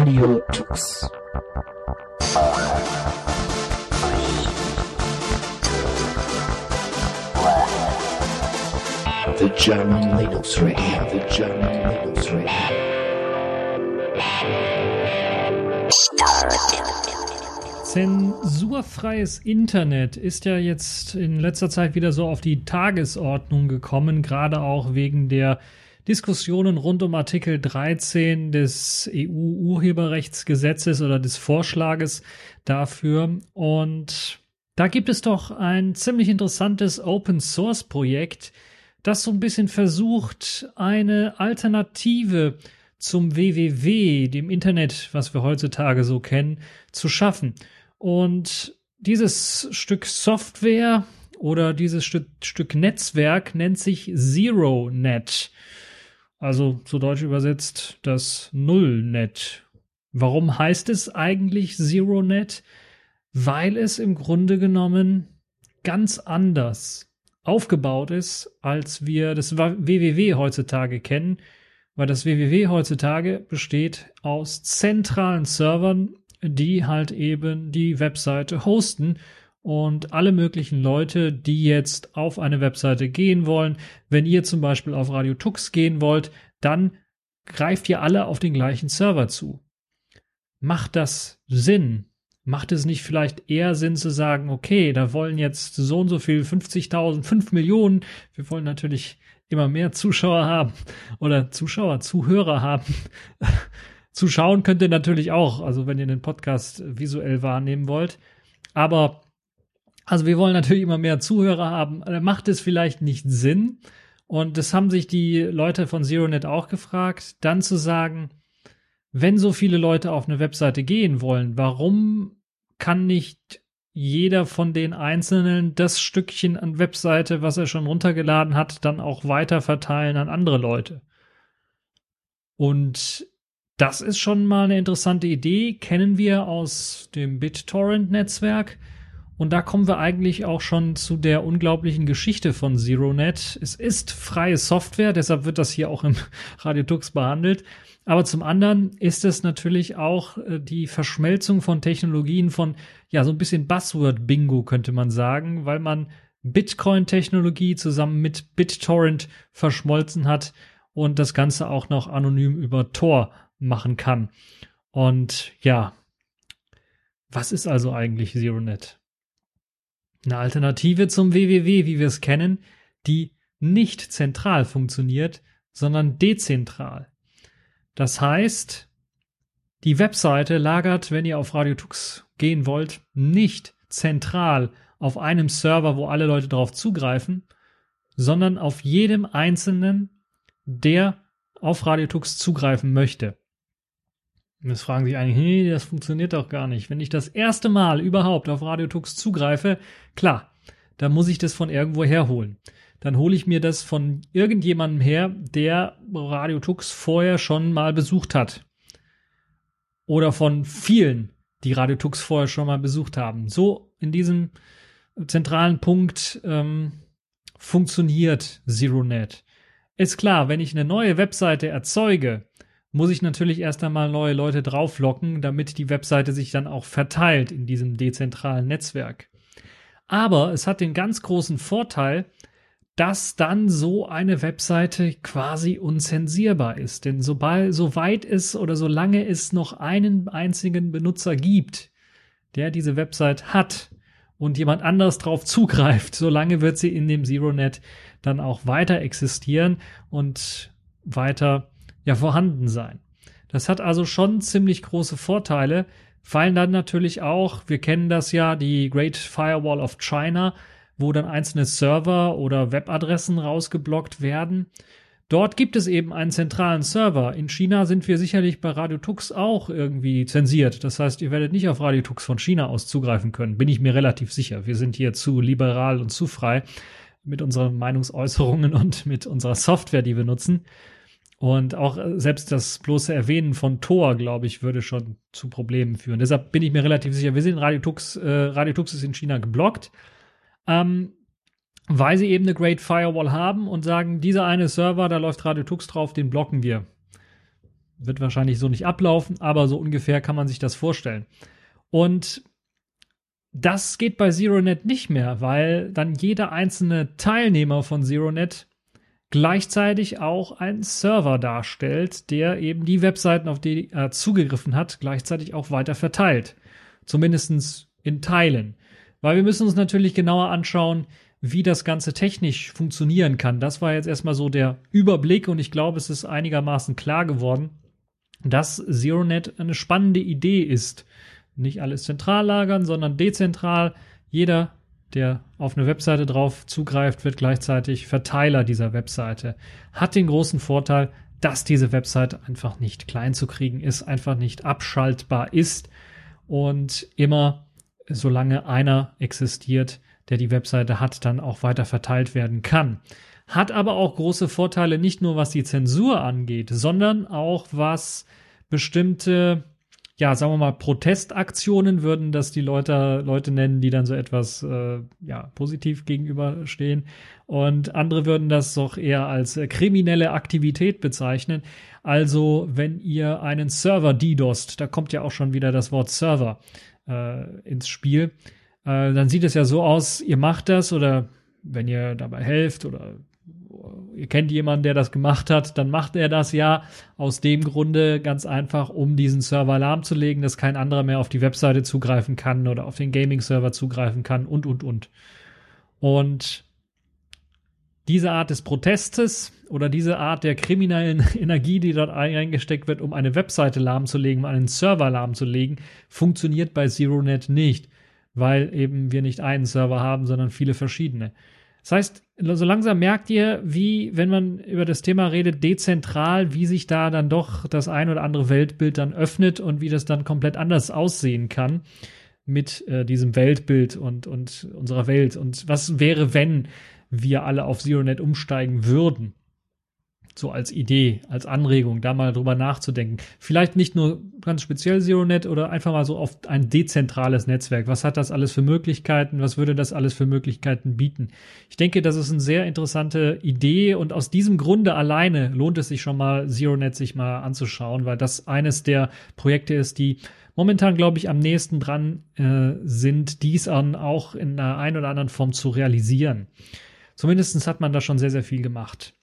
Radio Tux. The German Linux Radio, the German Linux. Zensurfreies Internet ist ja jetzt in letzter Zeit wieder so auf die Tagesordnung gekommen, gerade auch wegen der Diskussionen rund um Artikel 13 des EU-Urheberrechtsgesetzes oder des Vorschlages dafür. Und da gibt es doch ein ziemlich interessantes Open-Source-Projekt, das so ein bisschen versucht, eine Alternative zum WWW, dem Internet, was wir heutzutage so kennen, zu schaffen. Und dieses Stück Software oder dieses Stück, Netzwerk nennt sich ZeroNet. Also zu Deutsch übersetzt das Nullnet. Warum heißt es eigentlich ZeroNet? Weil es im Grunde genommen ganz anders aufgebaut ist, als wir das WWW heutzutage kennen, weil das WWW heutzutage besteht aus zentralen Servern, die halt eben die Webseite hosten und alle möglichen Leute, die jetzt auf eine Webseite gehen wollen, wenn ihr zum Beispiel auf Radio Tux gehen wollt, dann greift ihr alle auf den gleichen Server zu. Macht das Sinn? Macht es nicht vielleicht eher Sinn zu sagen, okay, da wollen jetzt so und so viel, 50.000, 5 Millionen, wir wollen natürlich immer mehr Zuschauer haben oder Zuschauer, Zuhörer haben. Zuschauen könnt ihr natürlich auch, also wenn ihr den Podcast visuell wahrnehmen wollt. Aber, also wir wollen natürlich immer mehr Zuhörer haben. Macht es vielleicht nicht Sinn? Und das haben sich die Leute von ZeroNet auch gefragt, dann zu sagen, wenn so viele Leute auf eine Webseite gehen wollen, warum kann nicht jeder von den Einzelnen das Stückchen an Webseite, was er schon runtergeladen hat, dann auch weiter verteilen an andere Leute? Und das ist schon mal eine interessante Idee, kennen wir aus dem BitTorrent-Netzwerk. Und da kommen wir eigentlich auch schon zu der unglaublichen Geschichte von ZeroNet. Es ist freie Software, deshalb wird das hier auch im Radiotux behandelt. Aber zum anderen ist es natürlich auch äh, die Verschmelzung von Technologien von, ja, so ein bisschen Buzzword-Bingo könnte man sagen, weil man Bitcoin-Technologie zusammen mit BitTorrent verschmolzen hat und das Ganze auch noch anonym über Tor machen kann. Und ja, was ist also eigentlich ZeroNet? Eine Alternative zum WWW, wie wir es kennen, die nicht zentral funktioniert, sondern dezentral. Das heißt, die Webseite lagert, wenn ihr auf RadioTux gehen wollt, nicht zentral auf einem Server, wo alle Leute darauf zugreifen, sondern auf jedem einzelnen, der auf RadioTux zugreifen möchte. Jetzt fragen sich eigentlich, hey, das funktioniert doch gar nicht. Wenn ich das erste Mal überhaupt auf RadioTux zugreife, klar, dann muss ich das von irgendwo herholen dann hole ich mir das von irgendjemandem her, der Radio Tux vorher schon mal besucht hat. Oder von vielen, die Radio Tux vorher schon mal besucht haben. So in diesem zentralen Punkt ähm, funktioniert ZeroNet. Ist klar, wenn ich eine neue Webseite erzeuge, muss ich natürlich erst einmal neue Leute drauflocken, damit die Webseite sich dann auch verteilt in diesem dezentralen Netzwerk. Aber es hat den ganz großen Vorteil, dass dann so eine Webseite quasi unzensierbar ist. Denn sobald, soweit es oder solange es noch einen einzigen Benutzer gibt, der diese Website hat und jemand anderes drauf zugreift, solange wird sie in dem ZeroNet dann auch weiter existieren und weiter ja vorhanden sein. Das hat also schon ziemlich große Vorteile, fallen dann natürlich auch, wir kennen das ja, die Great Firewall of China, wo dann einzelne Server oder Webadressen rausgeblockt werden. Dort gibt es eben einen zentralen Server. In China sind wir sicherlich bei Radio Tux auch irgendwie zensiert. Das heißt, ihr werdet nicht auf Radio Tux von China aus zugreifen können. Bin ich mir relativ sicher. Wir sind hier zu liberal und zu frei mit unseren Meinungsäußerungen und mit unserer Software, die wir nutzen. Und auch äh, selbst das bloße Erwähnen von Tor, glaube ich, würde schon zu Problemen führen. Deshalb bin ich mir relativ sicher, wir sind Radio Tux, äh, Radio Tux ist in China geblockt ähm, weil sie eben eine Great Firewall haben und sagen, dieser eine Server, da läuft Radio Tux drauf, den blocken wir. wird wahrscheinlich so nicht ablaufen, aber so ungefähr kann man sich das vorstellen. Und das geht bei ZeroNet nicht mehr, weil dann jeder einzelne Teilnehmer von ZeroNet gleichzeitig auch einen Server darstellt, der eben die Webseiten, auf die er zugegriffen hat, gleichzeitig auch weiter verteilt. Zumindest in Teilen. Weil wir müssen uns natürlich genauer anschauen, wie das Ganze technisch funktionieren kann. Das war jetzt erstmal so der Überblick und ich glaube, es ist einigermaßen klar geworden, dass ZeroNet eine spannende Idee ist. Nicht alles zentral lagern, sondern dezentral. Jeder der auf eine Webseite drauf zugreift, wird gleichzeitig Verteiler dieser Webseite. Hat den großen Vorteil, dass diese Webseite einfach nicht klein zu kriegen ist, einfach nicht abschaltbar ist und immer, solange einer existiert, der die Webseite hat, dann auch weiter verteilt werden kann. Hat aber auch große Vorteile, nicht nur was die Zensur angeht, sondern auch was bestimmte ja, sagen wir mal, Protestaktionen würden das die Leute, Leute nennen, die dann so etwas äh, ja, positiv gegenüberstehen. Und andere würden das doch eher als äh, kriminelle Aktivität bezeichnen. Also, wenn ihr einen Server DDoSt, da kommt ja auch schon wieder das Wort Server äh, ins Spiel, äh, dann sieht es ja so aus, ihr macht das oder wenn ihr dabei helft oder ihr kennt jemanden, der das gemacht hat, dann macht er das ja aus dem Grunde ganz einfach, um diesen Server lahmzulegen, dass kein anderer mehr auf die Webseite zugreifen kann oder auf den Gaming-Server zugreifen kann und, und, und. Und diese Art des Protestes oder diese Art der kriminellen Energie, die dort eingesteckt wird, um eine Webseite lahmzulegen, um einen Server lahmzulegen, funktioniert bei ZeroNet nicht, weil eben wir nicht einen Server haben, sondern viele verschiedene. Das heißt, so langsam merkt ihr, wie, wenn man über das Thema redet, dezentral, wie sich da dann doch das ein oder andere Weltbild dann öffnet und wie das dann komplett anders aussehen kann mit äh, diesem Weltbild und, und unserer Welt. Und was wäre, wenn wir alle auf ZeroNet umsteigen würden? So als Idee, als Anregung, da mal drüber nachzudenken. Vielleicht nicht nur ganz speziell ZeroNet oder einfach mal so auf ein dezentrales Netzwerk. Was hat das alles für Möglichkeiten? Was würde das alles für Möglichkeiten bieten? Ich denke, das ist eine sehr interessante Idee und aus diesem Grunde alleine lohnt es sich schon mal, ZeroNet sich mal anzuschauen, weil das eines der Projekte ist, die momentan, glaube ich, am nächsten dran äh, sind, dies an auch in einer ein oder anderen Form zu realisieren. Zumindest hat man da schon sehr, sehr viel gemacht.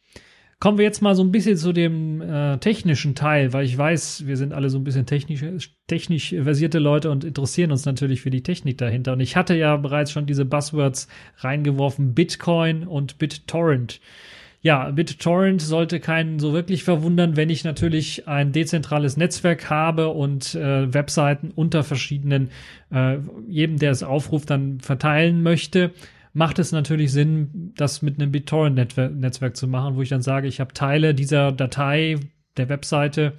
Kommen wir jetzt mal so ein bisschen zu dem äh, technischen Teil, weil ich weiß, wir sind alle so ein bisschen technisch, technisch versierte Leute und interessieren uns natürlich für die Technik dahinter. Und ich hatte ja bereits schon diese Buzzwords reingeworfen, Bitcoin und BitTorrent. Ja, BitTorrent sollte keinen so wirklich verwundern, wenn ich natürlich ein dezentrales Netzwerk habe und äh, Webseiten unter verschiedenen, äh, jedem, der es aufruft, dann verteilen möchte macht es natürlich Sinn, das mit einem BitTorrent-Netzwerk zu machen, wo ich dann sage, ich habe Teile dieser Datei der Webseite,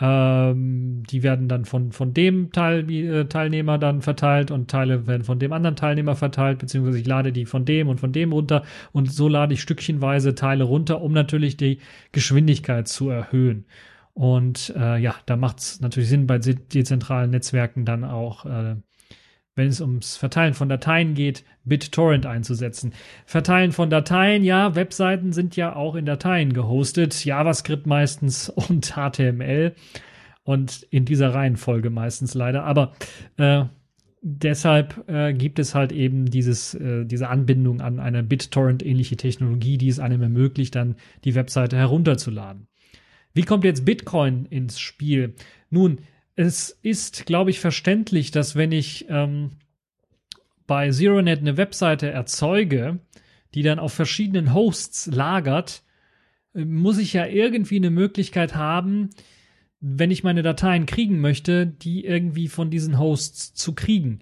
ähm, die werden dann von, von dem Teil, äh, Teilnehmer dann verteilt und Teile werden von dem anderen Teilnehmer verteilt, beziehungsweise ich lade die von dem und von dem runter und so lade ich stückchenweise Teile runter, um natürlich die Geschwindigkeit zu erhöhen. Und äh, ja, da macht es natürlich Sinn, bei dezentralen Netzwerken dann auch äh, wenn es ums Verteilen von Dateien geht, BitTorrent einzusetzen. Verteilen von Dateien, ja, Webseiten sind ja auch in Dateien gehostet, JavaScript meistens und HTML und in dieser Reihenfolge meistens leider. Aber äh, deshalb äh, gibt es halt eben dieses, äh, diese Anbindung an eine BitTorrent-ähnliche Technologie, die es einem ermöglicht, dann die Webseite herunterzuladen. Wie kommt jetzt Bitcoin ins Spiel? Nun, es ist, glaube ich, verständlich, dass wenn ich ähm, bei ZeroNet eine Webseite erzeuge, die dann auf verschiedenen Hosts lagert, äh, muss ich ja irgendwie eine Möglichkeit haben, wenn ich meine Dateien kriegen möchte, die irgendwie von diesen Hosts zu kriegen.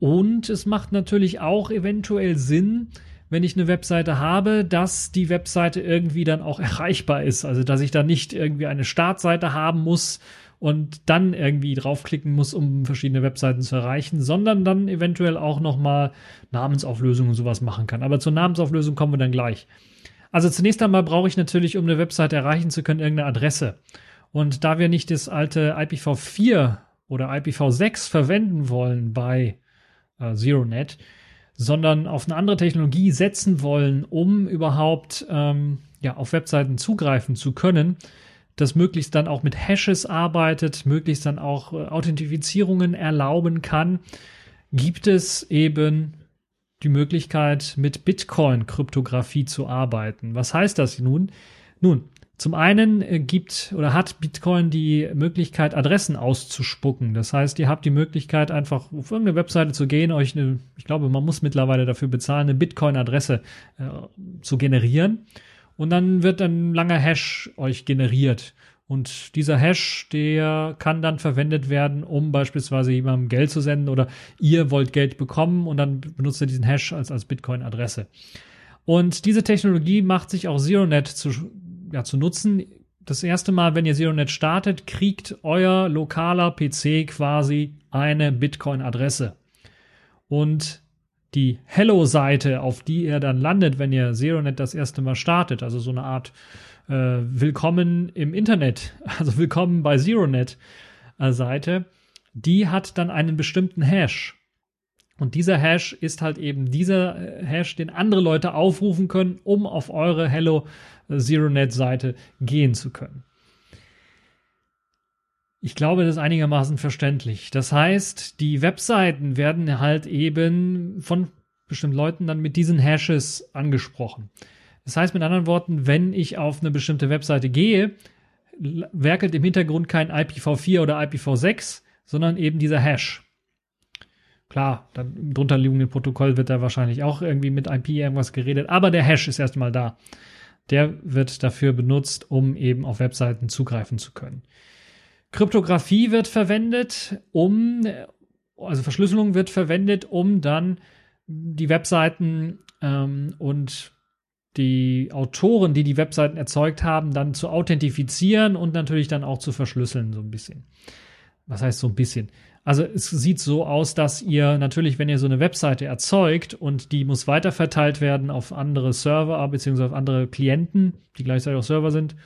Und es macht natürlich auch eventuell Sinn, wenn ich eine Webseite habe, dass die Webseite irgendwie dann auch erreichbar ist. Also dass ich da nicht irgendwie eine Startseite haben muss und dann irgendwie draufklicken muss, um verschiedene Webseiten zu erreichen, sondern dann eventuell auch nochmal Namensauflösung und sowas machen kann. Aber zur Namensauflösung kommen wir dann gleich. Also zunächst einmal brauche ich natürlich, um eine Webseite erreichen zu können, irgendeine Adresse. Und da wir nicht das alte IPv4 oder IPv6 verwenden wollen bei äh, ZeroNet, sondern auf eine andere Technologie setzen wollen, um überhaupt ähm, ja, auf Webseiten zugreifen zu können, das möglichst dann auch mit Hashes arbeitet, möglichst dann auch äh, Authentifizierungen erlauben kann, gibt es eben die Möglichkeit, mit Bitcoin-Kryptographie zu arbeiten. Was heißt das nun? Nun, zum einen äh, gibt oder hat Bitcoin die Möglichkeit, Adressen auszuspucken. Das heißt, ihr habt die Möglichkeit, einfach auf irgendeine Webseite zu gehen, euch eine, ich glaube, man muss mittlerweile dafür bezahlen, eine Bitcoin-Adresse äh, zu generieren. Und dann wird ein langer Hash euch generiert. Und dieser Hash, der kann dann verwendet werden, um beispielsweise jemandem Geld zu senden oder ihr wollt Geld bekommen und dann benutzt ihr diesen Hash als, als Bitcoin-Adresse. Und diese Technologie macht sich auch ZeroNet zu, ja, zu nutzen. Das erste Mal, wenn ihr ZeroNet startet, kriegt euer lokaler PC quasi eine Bitcoin-Adresse. Und die Hello-Seite, auf die ihr dann landet, wenn ihr ZeroNet das erste Mal startet, also so eine Art äh, Willkommen im Internet, also Willkommen bei ZeroNet äh, die hat dann einen bestimmten Hash. Und dieser Hash ist halt eben dieser äh, Hash, den andere Leute aufrufen können, um auf eure Hello ZeroNet Seite gehen zu können. Ich glaube, das ist einigermaßen verständlich. Das heißt, die Webseiten werden halt eben von bestimmten Leuten dann mit diesen Hashes angesprochen. Das heißt mit anderen Worten, wenn ich auf eine bestimmte Webseite gehe, werkelt im Hintergrund kein IPv4 oder IPv6, sondern eben dieser Hash. Klar, dann im drunterliegenden Protokoll wird da wahrscheinlich auch irgendwie mit IP irgendwas geredet, aber der Hash ist erstmal da. Der wird dafür benutzt, um eben auf Webseiten zugreifen zu können. Kryptographie wird verwendet, um, also Verschlüsselung wird verwendet, um dann die Webseiten ähm, und die Autoren, die die Webseiten erzeugt haben, dann zu authentifizieren und natürlich dann auch zu verschlüsseln, so ein bisschen. Was heißt so ein bisschen? Also es sieht so aus, dass ihr natürlich, wenn ihr so eine Webseite erzeugt und die muss weiterverteilt werden auf andere Server bzw. auf andere Klienten, die gleichzeitig auch Server sind,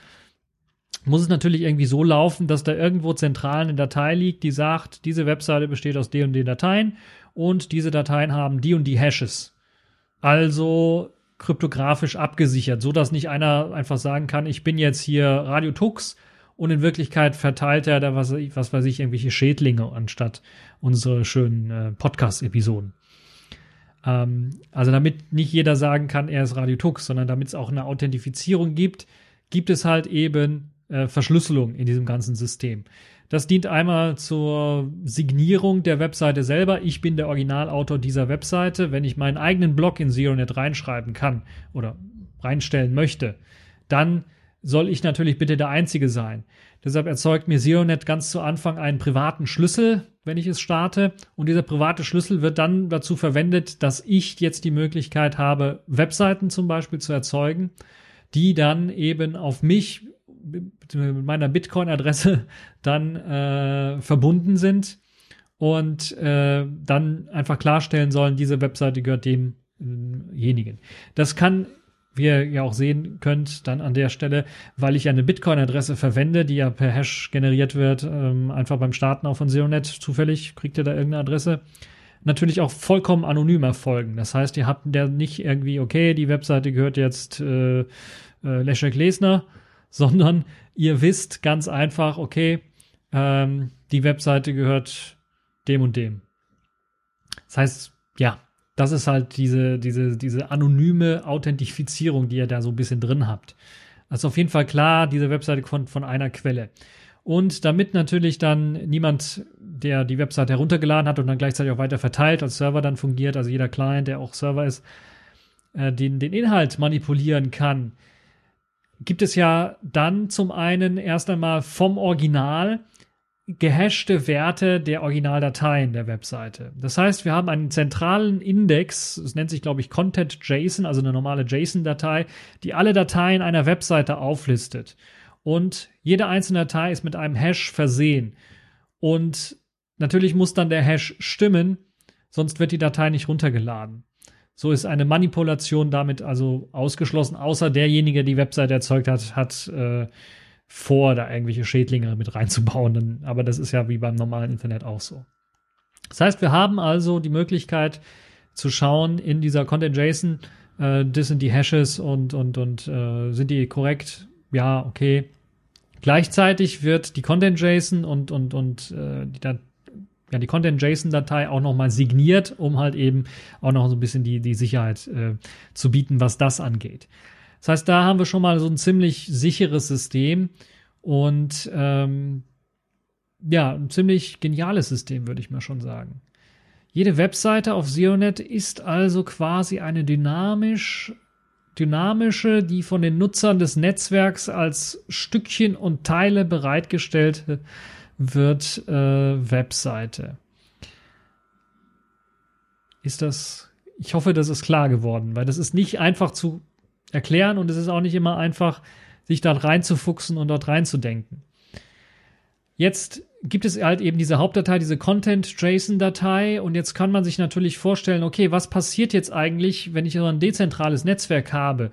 muss es natürlich irgendwie so laufen, dass da irgendwo zentral eine Datei liegt, die sagt, diese Webseite besteht aus den und den Dateien und diese Dateien haben die und die Hashes. Also kryptografisch abgesichert, so dass nicht einer einfach sagen kann, ich bin jetzt hier Radio Tux und in Wirklichkeit verteilt er da was, was weiß ich, irgendwelche Schädlinge anstatt unsere schönen äh, Podcast-Episoden. Ähm, also damit nicht jeder sagen kann, er ist Radio Tux, sondern damit es auch eine Authentifizierung gibt, gibt es halt eben äh, Verschlüsselung in diesem ganzen System. Das dient einmal zur Signierung der Webseite selber. Ich bin der Originalautor dieser Webseite. Wenn ich meinen eigenen Blog in ZeroNet reinschreiben kann oder reinstellen möchte, dann soll ich natürlich bitte der Einzige sein. Deshalb erzeugt mir ZeroNet ganz zu Anfang einen privaten Schlüssel, wenn ich es starte. Und dieser private Schlüssel wird dann dazu verwendet, dass ich jetzt die Möglichkeit habe, Webseiten zum Beispiel zu erzeugen, die dann eben auf mich mit meiner Bitcoin-Adresse dann äh, verbunden sind und äh, dann einfach klarstellen sollen, diese Webseite gehört demjenigen. Das kann wie ihr ja auch sehen könnt, dann an der Stelle, weil ich eine Bitcoin-Adresse verwende, die ja per Hash generiert wird, ähm, einfach beim Starten auch von ZeroNet zufällig, kriegt ihr da irgendeine Adresse, natürlich auch vollkommen anonym erfolgen. Das heißt, ihr habt der nicht irgendwie, okay, die Webseite gehört jetzt äh, äh, Leszek Lesner, sondern ihr wisst ganz einfach, okay, ähm, die Webseite gehört dem und dem. Das heißt, ja, das ist halt diese, diese, diese anonyme Authentifizierung, die ihr da so ein bisschen drin habt. Also auf jeden Fall klar, diese Webseite kommt von einer Quelle. Und damit natürlich dann niemand, der die Webseite heruntergeladen hat und dann gleichzeitig auch weiter verteilt als Server dann fungiert, also jeder Client, der auch Server ist, äh, den, den Inhalt manipulieren kann, gibt es ja dann zum einen erst einmal vom Original gehashte Werte der Originaldateien der Webseite. Das heißt, wir haben einen zentralen Index, es nennt sich, glaube ich, Content JSON, also eine normale JSON-Datei, die alle Dateien einer Webseite auflistet. Und jede einzelne Datei ist mit einem Hash versehen. Und natürlich muss dann der Hash stimmen, sonst wird die Datei nicht runtergeladen. So ist eine Manipulation damit also ausgeschlossen, außer derjenige, der die Webseite erzeugt hat, hat äh, vor, da irgendwelche Schädlinge mit reinzubauen. Aber das ist ja wie beim normalen Internet auch so. Das heißt, wir haben also die Möglichkeit zu schauen in dieser Content JSON, äh, das sind die Hashes und, und, und äh, sind die korrekt? Ja, okay. Gleichzeitig wird die Content-JSON und, und, und äh, die, ja, die Content-JSON-Datei auch nochmal signiert, um halt eben auch noch so ein bisschen die, die Sicherheit äh, zu bieten, was das angeht. Das heißt, da haben wir schon mal so ein ziemlich sicheres System und ähm, ja, ein ziemlich geniales System, würde ich mal schon sagen. Jede Webseite auf ZeroNet ist also quasi eine dynamisch, dynamische, die von den Nutzern des Netzwerks als Stückchen und Teile bereitgestellt wird, äh, Webseite. Ist das, ich hoffe, das ist klar geworden, weil das ist nicht einfach zu erklären und es ist auch nicht immer einfach, sich dort reinzufuchsen und dort reinzudenken. Jetzt gibt es halt eben diese Hauptdatei, diese Content-JSON-Datei und jetzt kann man sich natürlich vorstellen, okay, was passiert jetzt eigentlich, wenn ich so ein dezentrales Netzwerk habe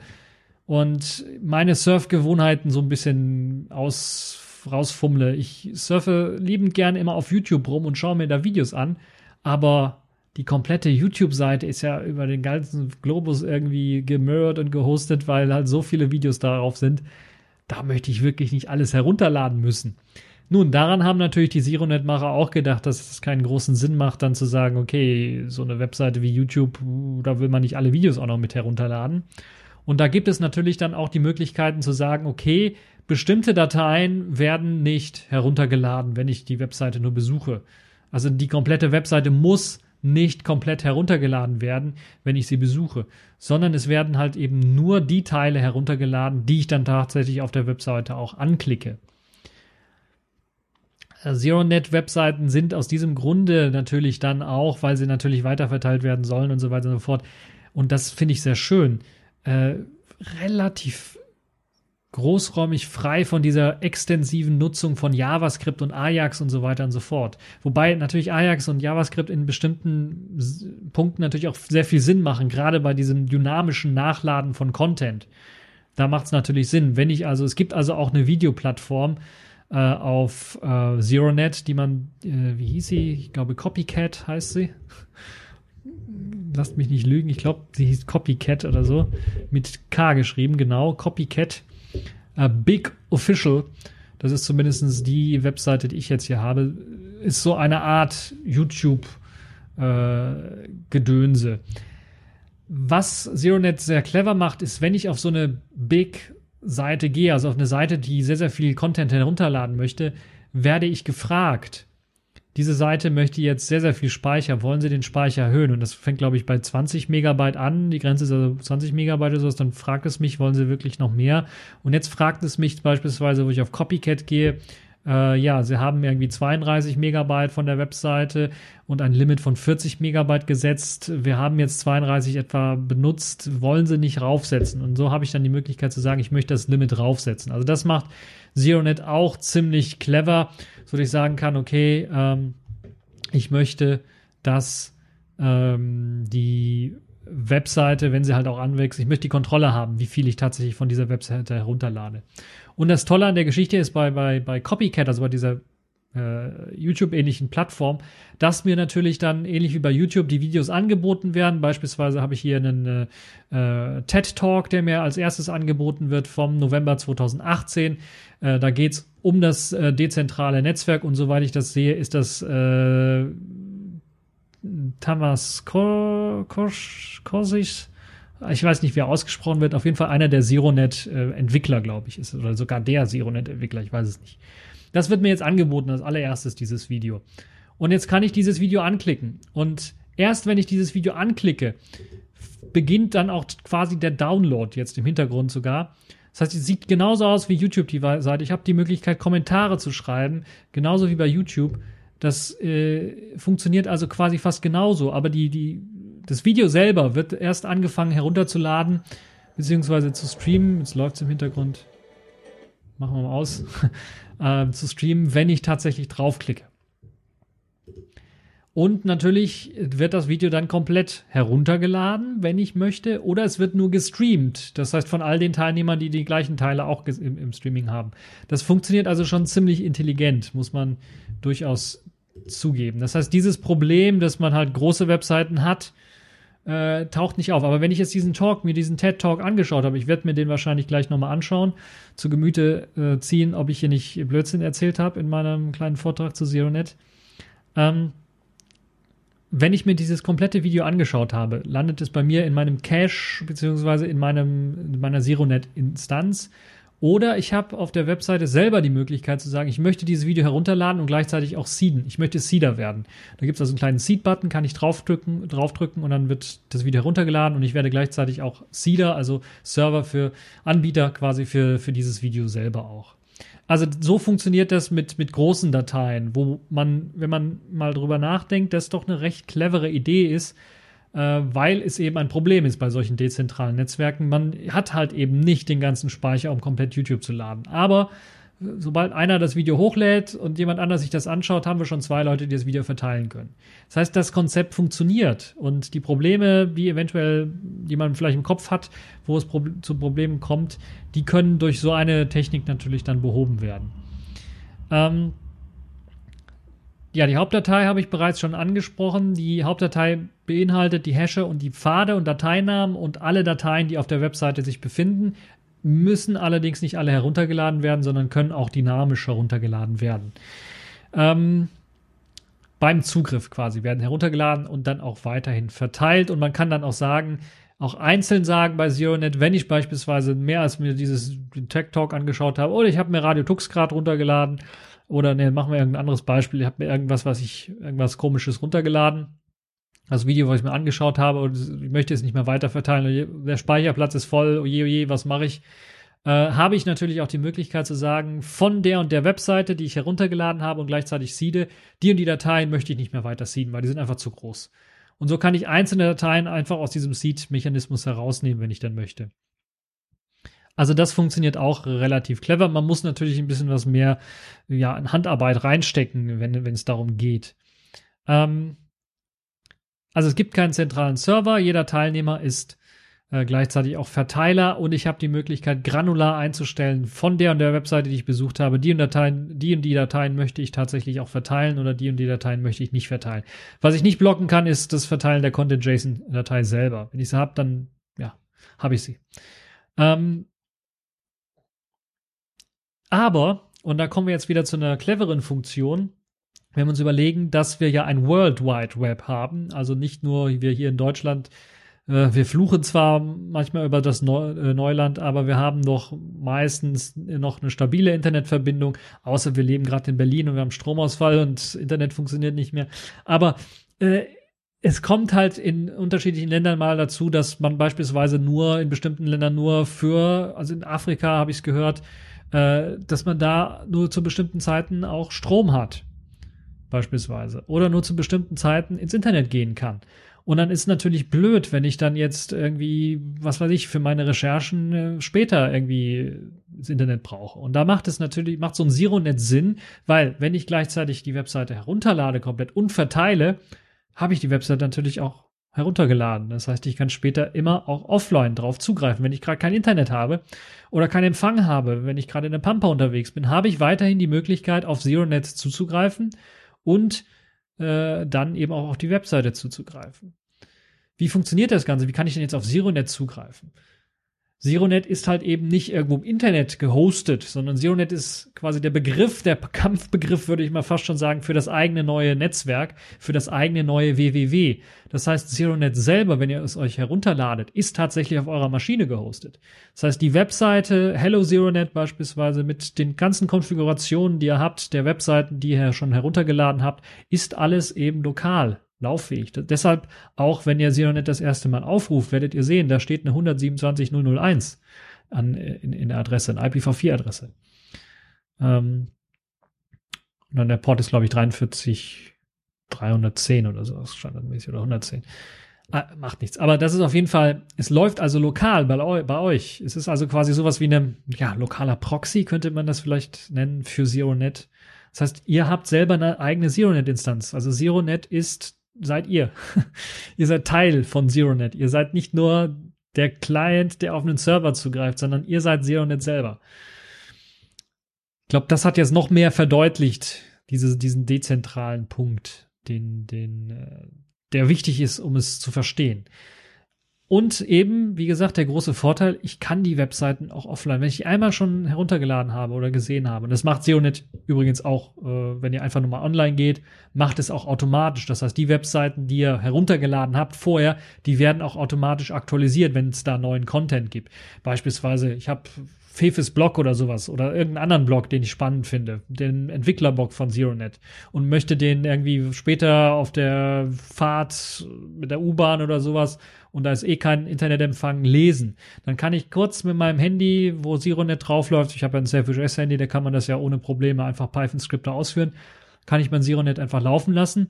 und meine Surfgewohnheiten so ein bisschen aus, rausfummle. Ich surfe liebend gerne immer auf YouTube rum und schaue mir da Videos an, aber die komplette YouTube-Seite ist ja über den ganzen Globus irgendwie gemirrt und gehostet, weil halt so viele Videos darauf sind. Da möchte ich wirklich nicht alles herunterladen müssen. Nun, daran haben natürlich die Sironet-Macher auch gedacht, dass es keinen großen Sinn macht, dann zu sagen, okay, so eine Webseite wie YouTube, da will man nicht alle Videos auch noch mit herunterladen. Und da gibt es natürlich dann auch die Möglichkeiten zu sagen, okay, bestimmte Dateien werden nicht heruntergeladen, wenn ich die Webseite nur besuche. Also die komplette Webseite muss nicht komplett heruntergeladen werden, wenn ich sie besuche, sondern es werden halt eben nur die Teile heruntergeladen, die ich dann tatsächlich auf der Webseite auch anklicke. Äh, ZeroNet-Webseiten sind aus diesem Grunde natürlich dann auch, weil sie natürlich weiterverteilt werden sollen und so weiter und so fort. Und das finde ich sehr schön. Äh, relativ großräumig frei von dieser extensiven Nutzung von JavaScript und Ajax und so weiter und so fort. Wobei natürlich Ajax und JavaScript in bestimmten Punkten natürlich auch sehr viel Sinn machen, gerade bei diesem dynamischen Nachladen von Content. Da macht es natürlich Sinn. Wenn ich also, es gibt also auch eine Videoplattform, äh, auf äh, ZeroNet, die man, äh, wie hieß sie? Ich glaube, Copycat heißt sie. Lasst mich nicht lügen, ich glaube, sie hieß Copycat oder so. Mit K geschrieben, genau. Copycat. Äh, Big Official. Das ist zumindest die Webseite, die ich jetzt hier habe. Ist so eine Art YouTube-Gedönse. Äh, Was ZeroNet sehr clever macht, ist, wenn ich auf so eine Big Seite gehe, also auf eine Seite, die sehr, sehr viel Content herunterladen möchte, werde ich gefragt. Diese Seite möchte jetzt sehr, sehr viel Speicher. Wollen Sie den Speicher erhöhen? Und das fängt, glaube ich, bei 20 Megabyte an. Die Grenze ist also 20 Megabyte oder sowas. Dann fragt es mich, wollen Sie wirklich noch mehr? Und jetzt fragt es mich beispielsweise, wo ich auf Copycat gehe, äh, ja, sie haben irgendwie 32 Megabyte von der Webseite und ein Limit von 40 Megabyte gesetzt. Wir haben jetzt 32 etwa benutzt, wollen sie nicht raufsetzen. Und so habe ich dann die Möglichkeit zu sagen, ich möchte das Limit raufsetzen. Also das macht ZeroNet auch ziemlich clever, so dass ich sagen kann, okay, ähm, ich möchte, dass ähm, die Webseite, wenn sie halt auch anwächst, ich möchte die Kontrolle haben, wie viel ich tatsächlich von dieser Webseite herunterlade. Und das Tolle an der Geschichte ist bei, bei, bei Copycat, also bei dieser äh, YouTube-ähnlichen Plattform, dass mir natürlich dann ähnlich wie bei YouTube die Videos angeboten werden. Beispielsweise habe ich hier einen äh, TED Talk, der mir als erstes angeboten wird vom November 2018. Äh, da geht es um das äh, dezentrale Netzwerk und soweit ich das sehe, ist das äh, Tamas Korsis ich weiß nicht, wie er ausgesprochen wird, auf jeden Fall einer der Zeronet-Entwickler, glaube ich, ist, oder sogar der Zeronet-Entwickler, ich weiß es nicht. Das wird mir jetzt angeboten als allererstes, dieses Video. Und jetzt kann ich dieses Video anklicken. Und erst wenn ich dieses Video anklicke, beginnt dann auch quasi der Download jetzt im Hintergrund sogar. Das heißt, es sieht genauso aus wie YouTube die Seite. Ich habe die Möglichkeit, Kommentare zu schreiben, genauso wie bei YouTube. Das äh, funktioniert also quasi fast genauso, aber die, die das Video selber wird erst angefangen herunterzuladen, beziehungsweise zu streamen. Jetzt läuft es im Hintergrund. Machen wir mal aus. äh, zu streamen, wenn ich tatsächlich draufklicke. Und natürlich wird das Video dann komplett heruntergeladen, wenn ich möchte, oder es wird nur gestreamt. Das heißt von all den Teilnehmern, die die gleichen Teile auch im, im Streaming haben. Das funktioniert also schon ziemlich intelligent, muss man durchaus zugeben. Das heißt, dieses Problem, dass man halt große Webseiten hat, äh, taucht nicht auf. Aber wenn ich jetzt diesen Talk, mir diesen TED-Talk angeschaut habe, ich werde mir den wahrscheinlich gleich nochmal anschauen, zu Gemüte äh, ziehen, ob ich hier nicht Blödsinn erzählt habe in meinem kleinen Vortrag zu ZeroNet. Ähm, wenn ich mir dieses komplette Video angeschaut habe, landet es bei mir in meinem Cache beziehungsweise in in meiner ZeroNet-Instanz oder ich habe auf der Webseite selber die Möglichkeit zu sagen, ich möchte dieses Video herunterladen und gleichzeitig auch seeden. Ich möchte Seeder werden. Da gibt es also einen kleinen Seed-Button, kann ich draufdrücken, draufdrücken und dann wird das Video heruntergeladen und ich werde gleichzeitig auch Seeder, also Server für Anbieter quasi für, für dieses Video selber auch. Also so funktioniert das mit, mit großen Dateien, wo man, wenn man mal drüber nachdenkt, das doch eine recht clevere Idee ist, weil es eben ein Problem ist bei solchen dezentralen Netzwerken. Man hat halt eben nicht den ganzen Speicher, um komplett YouTube zu laden. Aber äh, sobald einer das Video hochlädt und jemand anders sich das anschaut, haben wir schon zwei Leute, die das Video verteilen können. Das heißt, das Konzept funktioniert und die Probleme, die eventuell, die man vielleicht im Kopf hat, wo es zu Problemen kommt, die können durch so eine Technik natürlich dann behoben werden. Ähm, ja, die Hauptdatei habe ich bereits schon angesprochen. Die Hauptdatei beinhaltet die Hashe und die Pfade und Dateinamen und alle Dateien, die auf der Webseite sich befinden, müssen allerdings nicht alle heruntergeladen werden, sondern können auch dynamisch heruntergeladen werden. Ähm, beim Zugriff quasi werden heruntergeladen und dann auch weiterhin verteilt. Und man kann dann auch sagen, auch einzeln sagen bei ZeroNet, wenn ich beispielsweise mehr als mir dieses Tech Talk angeschaut habe oder ich habe mir Radio Tux gerade runtergeladen oder ne, machen wir irgendein anderes Beispiel. Ich habe mir irgendwas, was ich, irgendwas komisches runtergeladen. Das Video, was ich mir angeschaut habe und ich möchte es nicht mehr weiter verteilen. Der Speicherplatz ist voll. Oje, oje, was mache ich? Äh, habe ich natürlich auch die Möglichkeit zu sagen, von der und der Webseite, die ich heruntergeladen habe und gleichzeitig seede, die und die Dateien möchte ich nicht mehr weiter seeden, weil die sind einfach zu groß. Und so kann ich einzelne Dateien einfach aus diesem Seed-Mechanismus herausnehmen, wenn ich dann möchte. Also das funktioniert auch relativ clever. Man muss natürlich ein bisschen was mehr ja, in Handarbeit reinstecken, wenn es darum geht. Ähm, also es gibt keinen zentralen Server. Jeder Teilnehmer ist äh, gleichzeitig auch Verteiler und ich habe die Möglichkeit, granular einzustellen von der und der Webseite, die ich besucht habe. Die und, Dateien, die und die Dateien möchte ich tatsächlich auch verteilen oder die und die Dateien möchte ich nicht verteilen. Was ich nicht blocken kann, ist das Verteilen der Content-JSON-Datei selber. Wenn ich sie habe, dann ja, habe ich sie. Ähm, aber, und da kommen wir jetzt wieder zu einer cleveren Funktion, wenn wir uns überlegen, dass wir ja ein World Wide Web haben, also nicht nur wir hier in Deutschland, äh, wir fluchen zwar manchmal über das Neu äh, Neuland, aber wir haben doch meistens noch eine stabile Internetverbindung, außer wir leben gerade in Berlin und wir haben Stromausfall und Internet funktioniert nicht mehr. Aber äh, es kommt halt in unterschiedlichen Ländern mal dazu, dass man beispielsweise nur in bestimmten Ländern nur für, also in Afrika habe ich es gehört, äh, dass man da nur zu bestimmten Zeiten auch Strom hat, beispielsweise, oder nur zu bestimmten Zeiten ins Internet gehen kann. Und dann ist natürlich blöd, wenn ich dann jetzt irgendwie, was weiß ich, für meine Recherchen äh, später irgendwie das Internet brauche. Und da macht es natürlich, macht so ein Zero-Net Sinn, weil wenn ich gleichzeitig die Webseite herunterlade komplett und verteile, habe ich die Webseite natürlich auch heruntergeladen. Das heißt, ich kann später immer auch offline drauf zugreifen. Wenn ich gerade kein Internet habe oder keinen Empfang habe, wenn ich gerade in der Pampa unterwegs bin, habe ich weiterhin die Möglichkeit, auf ZeroNet zuzugreifen und äh, dann eben auch auf die Webseite zuzugreifen. Wie funktioniert das Ganze? Wie kann ich denn jetzt auf ZeroNet zugreifen? ZeroNet ist halt eben nicht irgendwo im Internet gehostet, sondern ZeroNet ist quasi der Begriff, der Kampfbegriff, würde ich mal fast schon sagen, für das eigene neue Netzwerk, für das eigene neue WWW. Das heißt, ZeroNet selber, wenn ihr es euch herunterladet, ist tatsächlich auf eurer Maschine gehostet. Das heißt, die Webseite Hello ZeroNet beispielsweise mit den ganzen Konfigurationen, die ihr habt, der Webseiten, die ihr schon heruntergeladen habt, ist alles eben lokal lauffähig. Deshalb, auch wenn ihr ZeroNet das erste Mal aufruft, werdet ihr sehen, da steht eine 127.001 an, in, in der Adresse, eine IPv4-Adresse. Ähm, und dann der Port ist, glaube ich, 43.310 oder so, standardmäßig oder 110. Ah, macht nichts. Aber das ist auf jeden Fall, es läuft also lokal bei, bei euch. Es ist also quasi sowas wie eine, ja, lokaler Proxy, könnte man das vielleicht nennen, für ZeroNet. Das heißt, ihr habt selber eine eigene ZeroNet-Instanz. Also ZeroNet ist seid ihr. ihr seid Teil von ZeroNet. Ihr seid nicht nur der Client, der auf einen Server zugreift, sondern ihr seid ZeroNet selber. Ich glaube, das hat jetzt noch mehr verdeutlicht, diese, diesen dezentralen Punkt, den, den, äh, der wichtig ist, um es zu verstehen. Und eben, wie gesagt, der große Vorteil, ich kann die Webseiten auch offline, wenn ich die einmal schon heruntergeladen habe oder gesehen habe. Und das macht SEOnet übrigens auch, äh, wenn ihr einfach nur mal online geht, macht es auch automatisch. Das heißt, die Webseiten, die ihr heruntergeladen habt vorher, die werden auch automatisch aktualisiert, wenn es da neuen Content gibt. Beispielsweise, ich habe Fefes Blog oder sowas oder irgendeinen anderen Blog, den ich spannend finde, den Entwicklerblog von ZeroNet und möchte den irgendwie später auf der Fahrt mit der U-Bahn oder sowas und da ist eh kein Internetempfang lesen. Dann kann ich kurz mit meinem Handy, wo ZeroNet draufläuft, ich habe ja ein Selfish-S-Handy, da kann man das ja ohne Probleme einfach Python-Skripte ausführen, kann ich mein ZeroNet einfach laufen lassen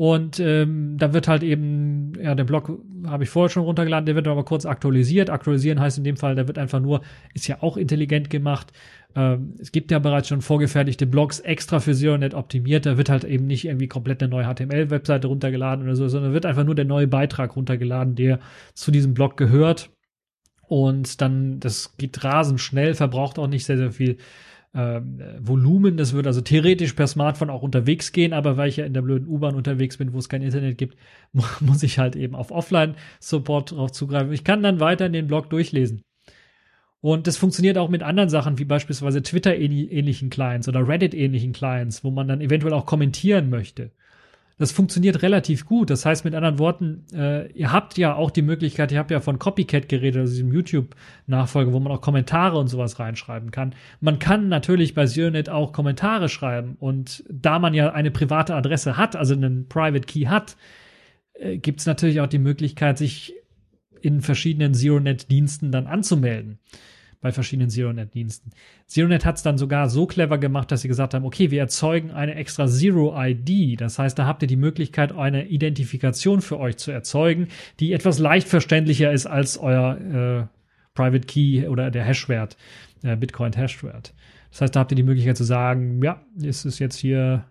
und ähm, da wird halt eben, ja, der Blog habe ich vorher schon runtergeladen, der wird aber kurz aktualisiert. Aktualisieren heißt in dem Fall, der wird einfach nur, ist ja auch intelligent gemacht. Ähm, es gibt ja bereits schon vorgefertigte Blogs extra für ZeroNet optimiert. Da wird halt eben nicht irgendwie komplett eine neue HTML-Webseite runtergeladen oder so, sondern wird einfach nur der neue Beitrag runtergeladen, der zu diesem Blog gehört. Und dann, das geht rasend schnell, verbraucht auch nicht sehr, sehr viel ähm, Volumen. Das würde also theoretisch per Smartphone auch unterwegs gehen, aber weil ich ja in der blöden U-Bahn unterwegs bin, wo es kein Internet gibt, muss ich halt eben auf Offline-Support drauf zugreifen. Ich kann dann weiter in den Blog durchlesen. Und das funktioniert auch mit anderen Sachen, wie beispielsweise Twitter-ähnlichen Clients oder Reddit-ähnlichen Clients, wo man dann eventuell auch kommentieren möchte. Das funktioniert relativ gut. Das heißt mit anderen Worten, äh, ihr habt ja auch die Möglichkeit, ihr habt ja von Copycat geredet, also diesem YouTube-Nachfolger, wo man auch Kommentare und sowas reinschreiben kann. Man kann natürlich bei Zionet auch Kommentare schreiben und da man ja eine private Adresse hat, also einen Private Key hat, äh, gibt es natürlich auch die Möglichkeit, sich in verschiedenen ZeroNet-Diensten dann anzumelden bei verschiedenen ZeroNet-Diensten. ZeroNet hat es dann sogar so clever gemacht, dass sie gesagt haben, okay, wir erzeugen eine extra Zero-ID. Das heißt, da habt ihr die Möglichkeit, eine Identifikation für euch zu erzeugen, die etwas leicht verständlicher ist als euer äh, Private Key oder der Hashwert, äh, Bitcoin Hashwert. Das heißt, da habt ihr die Möglichkeit zu sagen, ja, es ist jetzt hier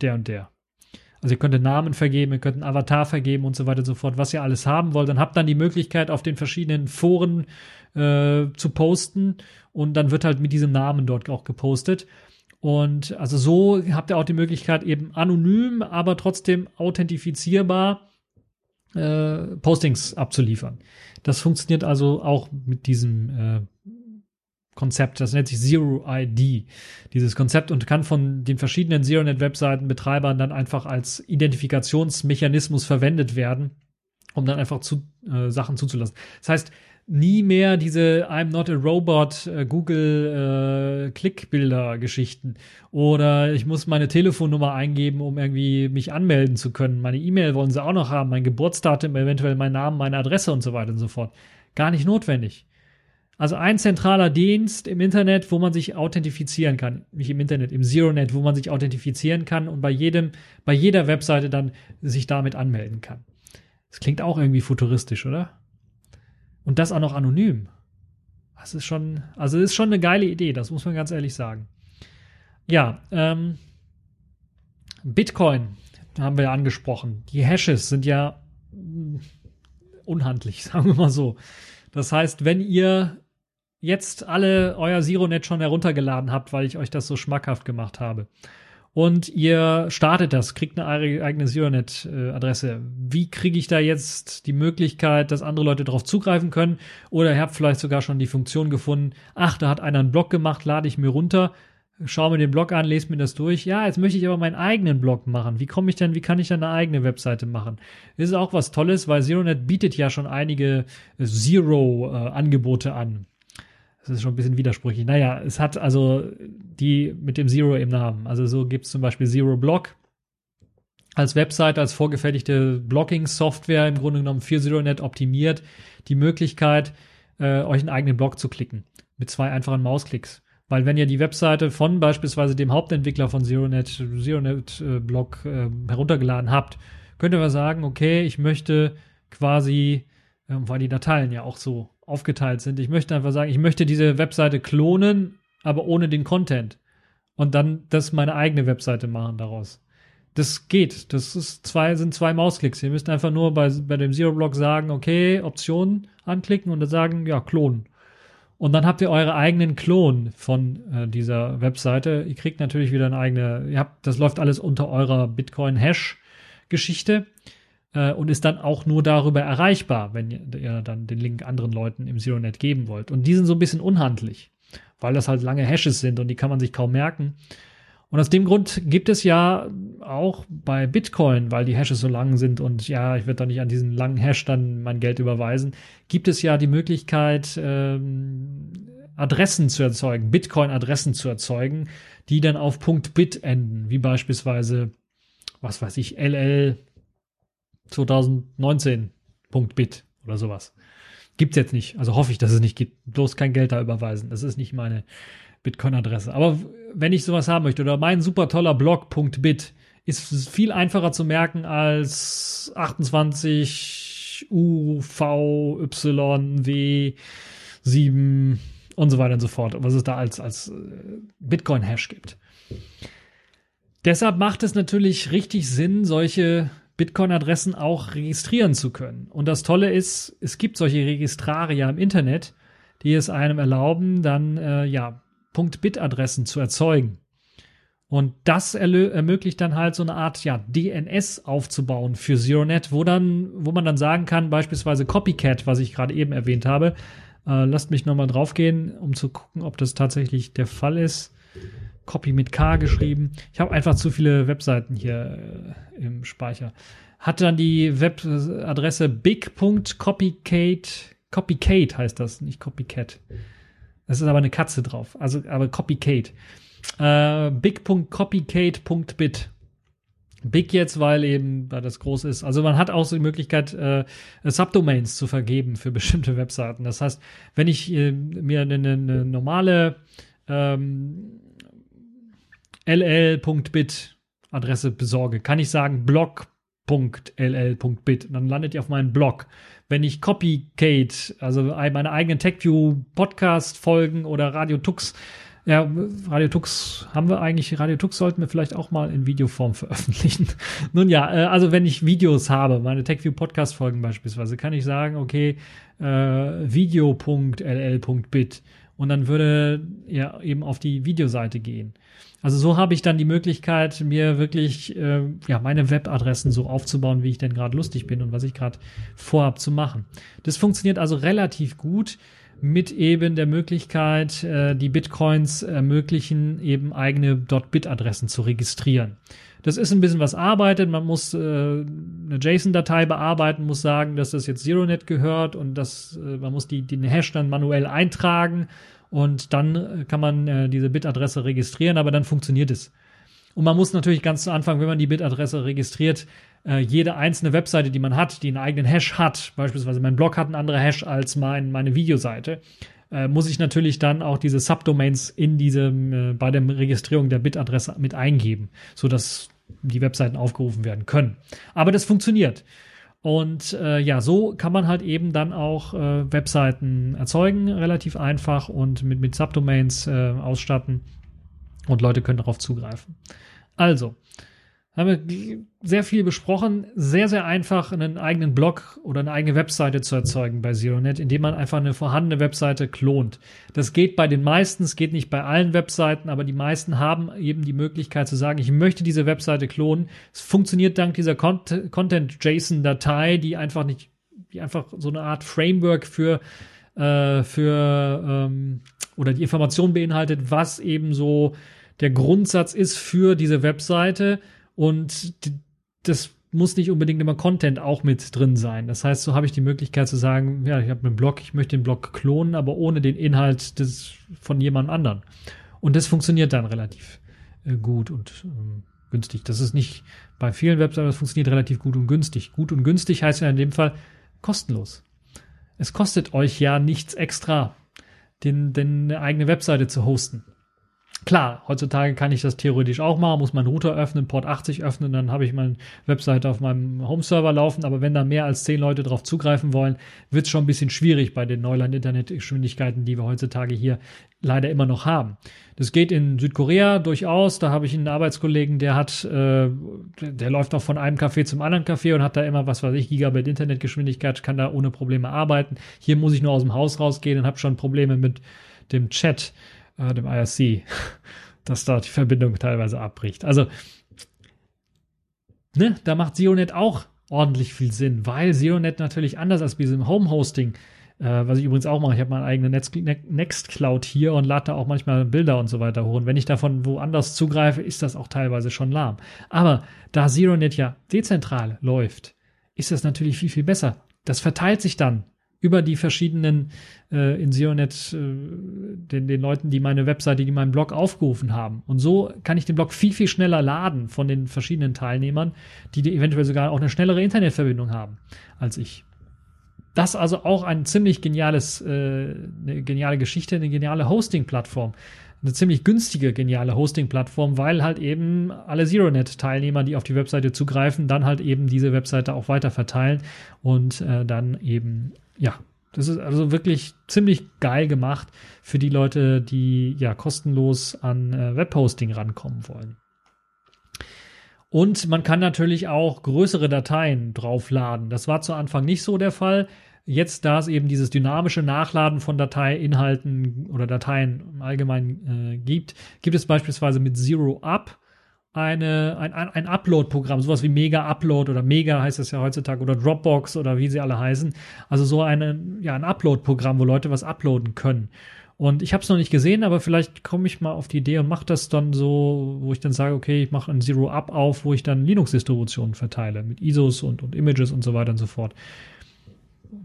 der und der. Also ihr könnt einen Namen vergeben, ihr könnt einen Avatar vergeben und so weiter und so fort, was ihr alles haben wollt. Dann habt dann die Möglichkeit, auf den verschiedenen Foren äh, zu posten und dann wird halt mit diesem Namen dort auch gepostet. Und also so habt ihr auch die Möglichkeit, eben anonym, aber trotzdem authentifizierbar äh, Postings abzuliefern. Das funktioniert also auch mit diesem äh, Konzept. Das nennt sich Zero ID, dieses Konzept und kann von den verschiedenen ZeroNet-Webseitenbetreibern dann einfach als Identifikationsmechanismus verwendet werden, um dann einfach zu, äh, Sachen zuzulassen. Das heißt, nie mehr diese I'm not a robot äh, Google äh, Klickbilder Geschichten oder ich muss meine Telefonnummer eingeben, um irgendwie mich anmelden zu können. Meine E-Mail wollen sie auch noch haben, mein Geburtsdatum, eventuell mein Name, meine Adresse und so weiter und so fort. Gar nicht notwendig. Also ein zentraler Dienst im Internet, wo man sich authentifizieren kann. Nicht im Internet, im ZeroNet, wo man sich authentifizieren kann und bei jedem, bei jeder Webseite dann sich damit anmelden kann. Das klingt auch irgendwie futuristisch, oder? Und das auch noch anonym. Das ist schon, also ist schon eine geile Idee, das muss man ganz ehrlich sagen. Ja, ähm, Bitcoin haben wir ja angesprochen. Die Hashes sind ja mm, unhandlich, sagen wir mal so. Das heißt, wenn ihr jetzt alle euer ZeroNet schon heruntergeladen habt, weil ich euch das so schmackhaft gemacht habe, und ihr startet das, kriegt eine eigene ZeroNet-Adresse. Wie kriege ich da jetzt die Möglichkeit, dass andere Leute darauf zugreifen können? Oder ihr habt vielleicht sogar schon die Funktion gefunden, ach, da hat einer einen Blog gemacht, lade ich mir runter, schaue mir den Blog an, lese mir das durch. Ja, jetzt möchte ich aber meinen eigenen Blog machen. Wie komme ich denn, wie kann ich denn eine eigene Webseite machen? Das ist auch was Tolles, weil ZeroNet bietet ja schon einige Zero-Angebote an. Das ist schon ein bisschen widersprüchlich. Naja, es hat also die mit dem Zero im Namen. Also so gibt es zum Beispiel Zero Blog als Website, als vorgefertigte Blogging-Software im Grunde genommen für ZeroNet optimiert, die Möglichkeit, äh, euch einen eigenen Blog zu klicken. Mit zwei einfachen Mausklicks. Weil wenn ihr die Webseite von beispielsweise dem Hauptentwickler von ZeroNet, ZeroNet äh, äh, heruntergeladen habt, könnt ihr aber sagen, okay, ich möchte quasi, äh, weil die Dateien ja auch so aufgeteilt sind. Ich möchte einfach sagen, ich möchte diese Webseite klonen, aber ohne den Content. Und dann das meine eigene Webseite machen daraus. Das geht. Das ist zwei, sind zwei Mausklicks. Ihr müsst einfach nur bei, bei dem Zero-Block sagen, okay, Optionen anklicken und dann sagen, ja, klonen. Und dann habt ihr eure eigenen Klon von äh, dieser Webseite. Ihr kriegt natürlich wieder eine eigene, ihr habt, das läuft alles unter eurer Bitcoin-Hash-Geschichte. Äh, und ist dann auch nur darüber erreichbar, wenn ihr, dann den Link anderen Leuten im ZeroNet geben wollt. Und die sind so ein bisschen unhandlich, weil das halt lange Hashes sind und die kann man sich kaum merken. Und aus dem Grund gibt es ja auch bei Bitcoin, weil die Hashes so lang sind und ja, ich werde da nicht an diesen langen Hash dann mein Geld überweisen, gibt es ja die Möglichkeit, ähm, Adressen zu erzeugen, Bitcoin-Adressen zu erzeugen, die dann auf .bit enden, wie beispielsweise, was weiß ich, LL 2019.bit oder sowas. Gibt's jetzt nicht. Also hoffe ich, dass es nicht gibt. Bloß kein Geld da überweisen. Das ist nicht meine Bitcoin-Adresse. Aber wenn ich sowas haben möchte oder mein super toller Blog.bit ist viel einfacher zu merken als 28 U, V, Y, W, 7 und so weiter und so fort. Was es da als, als äh, Bitcoin-Hash gibt. Deshalb macht es natürlich richtig Sinn, solche Bitcoin-Adressen auch registrieren zu können. Und das Tolle ist, es gibt solche Registraria im Internet, die es einem erlauben, dann äh, ja .bit-Adressen zu erzeugen. Und das ermöglicht dann halt so eine Art ja, DNS aufzubauen für ZeroNet, wo dann, wo man dann sagen kann, beispielsweise Copycat, was ich gerade eben erwähnt habe. Äh, lasst mich nochmal draufgehen, um zu gucken, ob das tatsächlich der Fall ist. Copy mit K geschrieben. Ich habe einfach zu viele Webseiten hier äh, im Speicher. Hat dann die Webadresse big.copycat, Copycat heißt das, nicht Copycat. Es ist aber eine Katze drauf, also aber Copycat. Äh, big.copycat.bit. Big jetzt, weil eben, weil das groß ist. Also man hat auch so die Möglichkeit, äh, Subdomains zu vergeben für bestimmte Webseiten. Das heißt, wenn ich äh, mir eine, eine normale ähm, ll.bit Adresse besorge, kann ich sagen blog.ll.bit. Dann landet ihr auf meinem Blog. Wenn ich Copycate, also meine eigenen TechView Podcast Folgen oder Radio Tux ja, Radio Tux haben wir eigentlich, Radio Tux sollten wir vielleicht auch mal in Videoform veröffentlichen. Nun ja, äh, also wenn ich Videos habe, meine TechView Podcast Folgen beispielsweise, kann ich sagen, okay, äh, video.ll.bit und dann würde er eben auf die Videoseite gehen. Also so habe ich dann die Möglichkeit, mir wirklich äh, ja meine Webadressen so aufzubauen, wie ich denn gerade lustig bin und was ich gerade vorhab zu machen. Das funktioniert also relativ gut mit eben der Möglichkeit, äh, die Bitcoins ermöglichen, eben eigene .bit-Adressen zu registrieren. Das ist ein bisschen was arbeitet. Man muss äh, eine JSON-Datei bearbeiten, muss sagen, dass das jetzt ZeroNet gehört und dass äh, man muss die, den Hash dann manuell eintragen und dann äh, kann man äh, diese Bitadresse registrieren, aber dann funktioniert es. Und man muss natürlich ganz zu Anfang, wenn man die Bitadresse registriert, äh, jede einzelne Webseite, die man hat, die einen eigenen Hash hat, beispielsweise mein Blog hat einen anderen Hash als mein, meine Videoseite, äh, muss ich natürlich dann auch diese Subdomains in diesem, äh, bei der Registrierung der Bitadresse mit eingeben, sodass die Webseiten aufgerufen werden können. Aber das funktioniert. Und äh, ja, so kann man halt eben dann auch äh, Webseiten erzeugen, relativ einfach und mit, mit Subdomains äh, ausstatten und Leute können darauf zugreifen. Also, haben wir sehr viel besprochen. Sehr, sehr einfach, einen eigenen Blog oder eine eigene Webseite zu erzeugen bei ZeroNet, indem man einfach eine vorhandene Webseite klont. Das geht bei den meisten, es geht nicht bei allen Webseiten, aber die meisten haben eben die Möglichkeit zu sagen, ich möchte diese Webseite klonen. Es funktioniert dank dieser Content-JSON-Datei, die einfach nicht, die einfach so eine Art Framework für, äh, für ähm, oder die Information beinhaltet, was eben so der Grundsatz ist für diese Webseite und das muss nicht unbedingt immer Content auch mit drin sein. Das heißt, so habe ich die Möglichkeit zu sagen, ja, ich habe einen Blog, ich möchte den Blog klonen, aber ohne den Inhalt des, von jemand anderen. Und das funktioniert dann relativ äh, gut und ähm, günstig. Das ist nicht bei vielen Webseiten, das funktioniert relativ gut und günstig. Gut und günstig heißt ja in dem Fall kostenlos. Es kostet euch ja nichts extra, den, den eine eigene Webseite zu hosten. Klar, heutzutage kann ich das theoretisch auch machen, muss meinen Router öffnen, Port 80 öffnen, dann habe ich meine Webseite auf meinem Home-Server laufen, aber wenn da mehr als zehn Leute drauf zugreifen wollen, wird es schon ein bisschen schwierig bei den Neuland-Internetgeschwindigkeiten, die wir heutzutage hier leider immer noch haben. Das geht in Südkorea durchaus, da habe ich einen Arbeitskollegen, der hat, äh, der läuft auch von einem Café zum anderen Café und hat da immer, was weiß ich, Gigabit Internetgeschwindigkeit, kann da ohne Probleme arbeiten. Hier muss ich nur aus dem Haus rausgehen und habe schon Probleme mit dem Chat äh, dem IRC, dass dort die Verbindung teilweise abbricht. Also, ne, da macht Sionet auch ordentlich viel Sinn, weil ZeroNet natürlich anders als bei diesem Home-Hosting, äh, was ich übrigens auch mache, ich habe meine eigene Netz Nextcloud hier und lade da auch manchmal Bilder und so weiter hoch. Und wenn ich davon woanders zugreife, ist das auch teilweise schon lahm. Aber da ZeroNet ja dezentral läuft, ist das natürlich viel, viel besser. Das verteilt sich dann über die verschiedenen äh, in SEOnet, äh, den, den Leuten, die meine Webseite, die meinen Blog aufgerufen haben. Und so kann ich den Blog viel, viel schneller laden von den verschiedenen Teilnehmern, die, die eventuell sogar auch eine schnellere Internetverbindung haben als ich. Das also auch ein ziemlich geniales, äh, eine geniale Geschichte, eine geniale Hosting-Plattform. Eine ziemlich günstige, geniale Hosting-Plattform, weil halt eben alle ZeroNet-Teilnehmer, die auf die Webseite zugreifen, dann halt eben diese Webseite auch weiter verteilen und äh, dann eben ja, das ist also wirklich ziemlich geil gemacht für die Leute, die ja kostenlos an äh, Webhosting rankommen wollen. Und man kann natürlich auch größere Dateien draufladen. Das war zu Anfang nicht so der Fall. Jetzt, da es eben dieses dynamische Nachladen von Dateiinhalten oder Dateien im Allgemeinen äh, gibt, gibt es beispielsweise mit Zero Up eine, ein, ein Upload-Programm, sowas wie Mega Upload oder Mega heißt es ja heutzutage oder Dropbox oder wie sie alle heißen. Also so eine, ja, ein Upload-Programm, wo Leute was uploaden können. Und ich habe es noch nicht gesehen, aber vielleicht komme ich mal auf die Idee und mache das dann so, wo ich dann sage, okay, ich mache ein Zero-Up auf, wo ich dann Linux-Distributionen verteile mit ISOs und, und Images und so weiter und so fort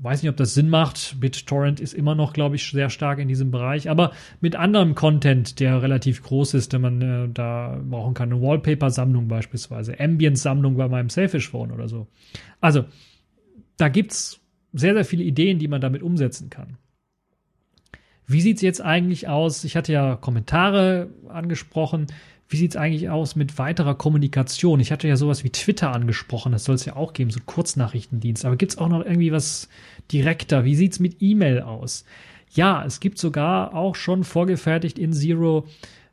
weiß nicht, ob das Sinn macht. BitTorrent ist immer noch, glaube ich, sehr stark in diesem Bereich, aber mit anderem Content, der relativ groß ist, den man äh, da brauchen kann. Eine Wallpaper-Sammlung beispielsweise, Ambience-Sammlung bei meinem Selfish-Phone oder so. Also, da gibt's sehr, sehr viele Ideen, die man damit umsetzen kann. Wie sieht's jetzt eigentlich aus? Ich hatte ja Kommentare angesprochen. Wie sieht es eigentlich aus mit weiterer Kommunikation? Ich hatte ja sowas wie Twitter angesprochen, das soll es ja auch geben, so Kurznachrichtendienst. Aber gibt es auch noch irgendwie was direkter? Wie sieht es mit E-Mail aus? Ja, es gibt sogar auch schon vorgefertigt in Zero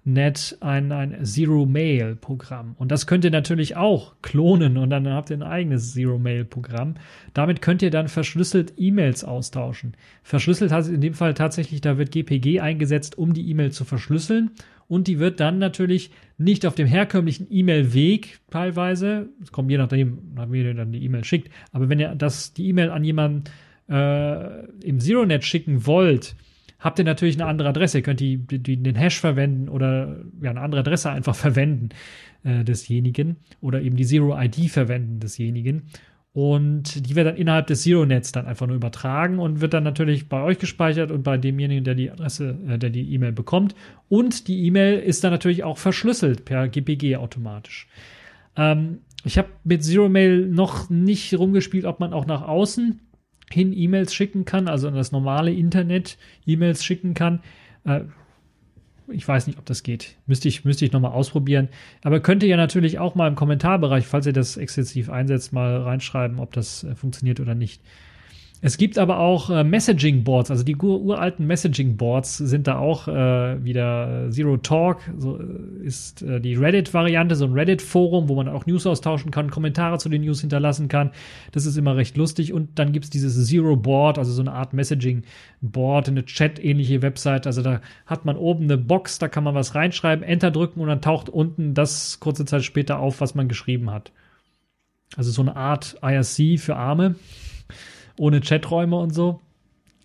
Net ein, ein Zero-Mail-Programm. Und das könnt ihr natürlich auch klonen und dann habt ihr ein eigenes Zero-Mail-Programm. Damit könnt ihr dann verschlüsselt E-Mails austauschen. Verschlüsselt heißt in dem Fall tatsächlich, da wird GPG eingesetzt, um die E-Mail zu verschlüsseln und die wird dann natürlich nicht auf dem herkömmlichen E-Mail-Weg teilweise, es kommt je nachdem, wie ihr dann die E-Mail schickt, aber wenn ihr das, die E-Mail an jemanden äh, im ZeroNet schicken wollt, habt ihr natürlich eine andere Adresse. Ihr könnt die, die, den Hash verwenden oder ja, eine andere Adresse einfach verwenden äh, desjenigen oder eben die Zero-ID verwenden desjenigen. Und die wird dann innerhalb des Zero-Nets dann einfach nur übertragen und wird dann natürlich bei euch gespeichert und bei demjenigen, der die Adresse, äh, der die E-Mail bekommt. Und die E-Mail ist dann natürlich auch verschlüsselt per GPG automatisch. Ähm, ich habe mit Zero Mail noch nicht rumgespielt, ob man auch nach außen hin E-Mails schicken kann, also an das normale Internet E-Mails schicken kann. Äh, ich weiß nicht, ob das geht. Müsste ich, müsste ich nochmal ausprobieren. Aber könnt ihr ja natürlich auch mal im Kommentarbereich, falls ihr das exzessiv einsetzt, mal reinschreiben, ob das äh, funktioniert oder nicht. Es gibt aber auch äh, Messaging Boards, also die uralten Messaging Boards sind da auch äh, wieder Zero Talk, so äh, ist äh, die Reddit-Variante, so ein Reddit-Forum, wo man auch News austauschen kann, Kommentare zu den News hinterlassen kann. Das ist immer recht lustig. Und dann gibt's dieses Zero Board, also so eine Art Messaging Board, eine Chat-ähnliche Website. Also da hat man oben eine Box, da kann man was reinschreiben, Enter drücken und dann taucht unten das kurze Zeit später auf, was man geschrieben hat. Also so eine Art IRC für Arme ohne Chaträume und so.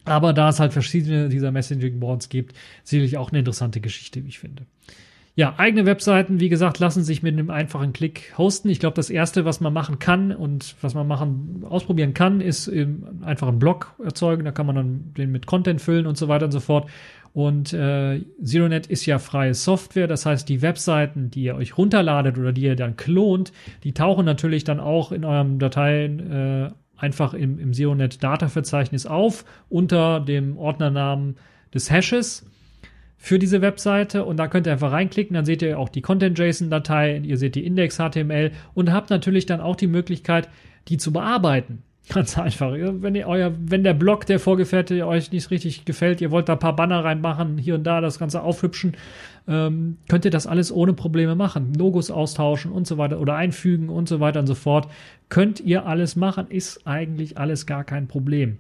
Aber da es halt verschiedene dieser Messaging-Boards gibt, sicherlich auch eine interessante Geschichte, wie ich finde. Ja, eigene Webseiten, wie gesagt, lassen sich mit einem einfachen Klick hosten. Ich glaube, das erste, was man machen kann und was man machen, ausprobieren kann, ist einfach einen Blog erzeugen. Da kann man dann den mit Content füllen und so weiter und so fort. Und äh, ZeroNet ist ja freie Software, das heißt, die Webseiten, die ihr euch runterladet oder die ihr dann klont, die tauchen natürlich dann auch in eurem Dateien äh, einfach im, im SEOnet Data Verzeichnis auf unter dem Ordnernamen des Hashes für diese Webseite. Und da könnt ihr einfach reinklicken, dann seht ihr auch die Content-JSON-Datei, ihr seht die Index-HTML und habt natürlich dann auch die Möglichkeit, die zu bearbeiten. Ganz einfach. Wenn, ihr euer, wenn der Blog, der Vorgefertigte euch nicht richtig gefällt, ihr wollt da ein paar Banner reinmachen, hier und da das Ganze aufhübschen, ähm, könnt ihr das alles ohne Probleme machen. Logos austauschen und so weiter oder einfügen und so weiter und so fort. Könnt ihr alles machen, ist eigentlich alles gar kein Problem.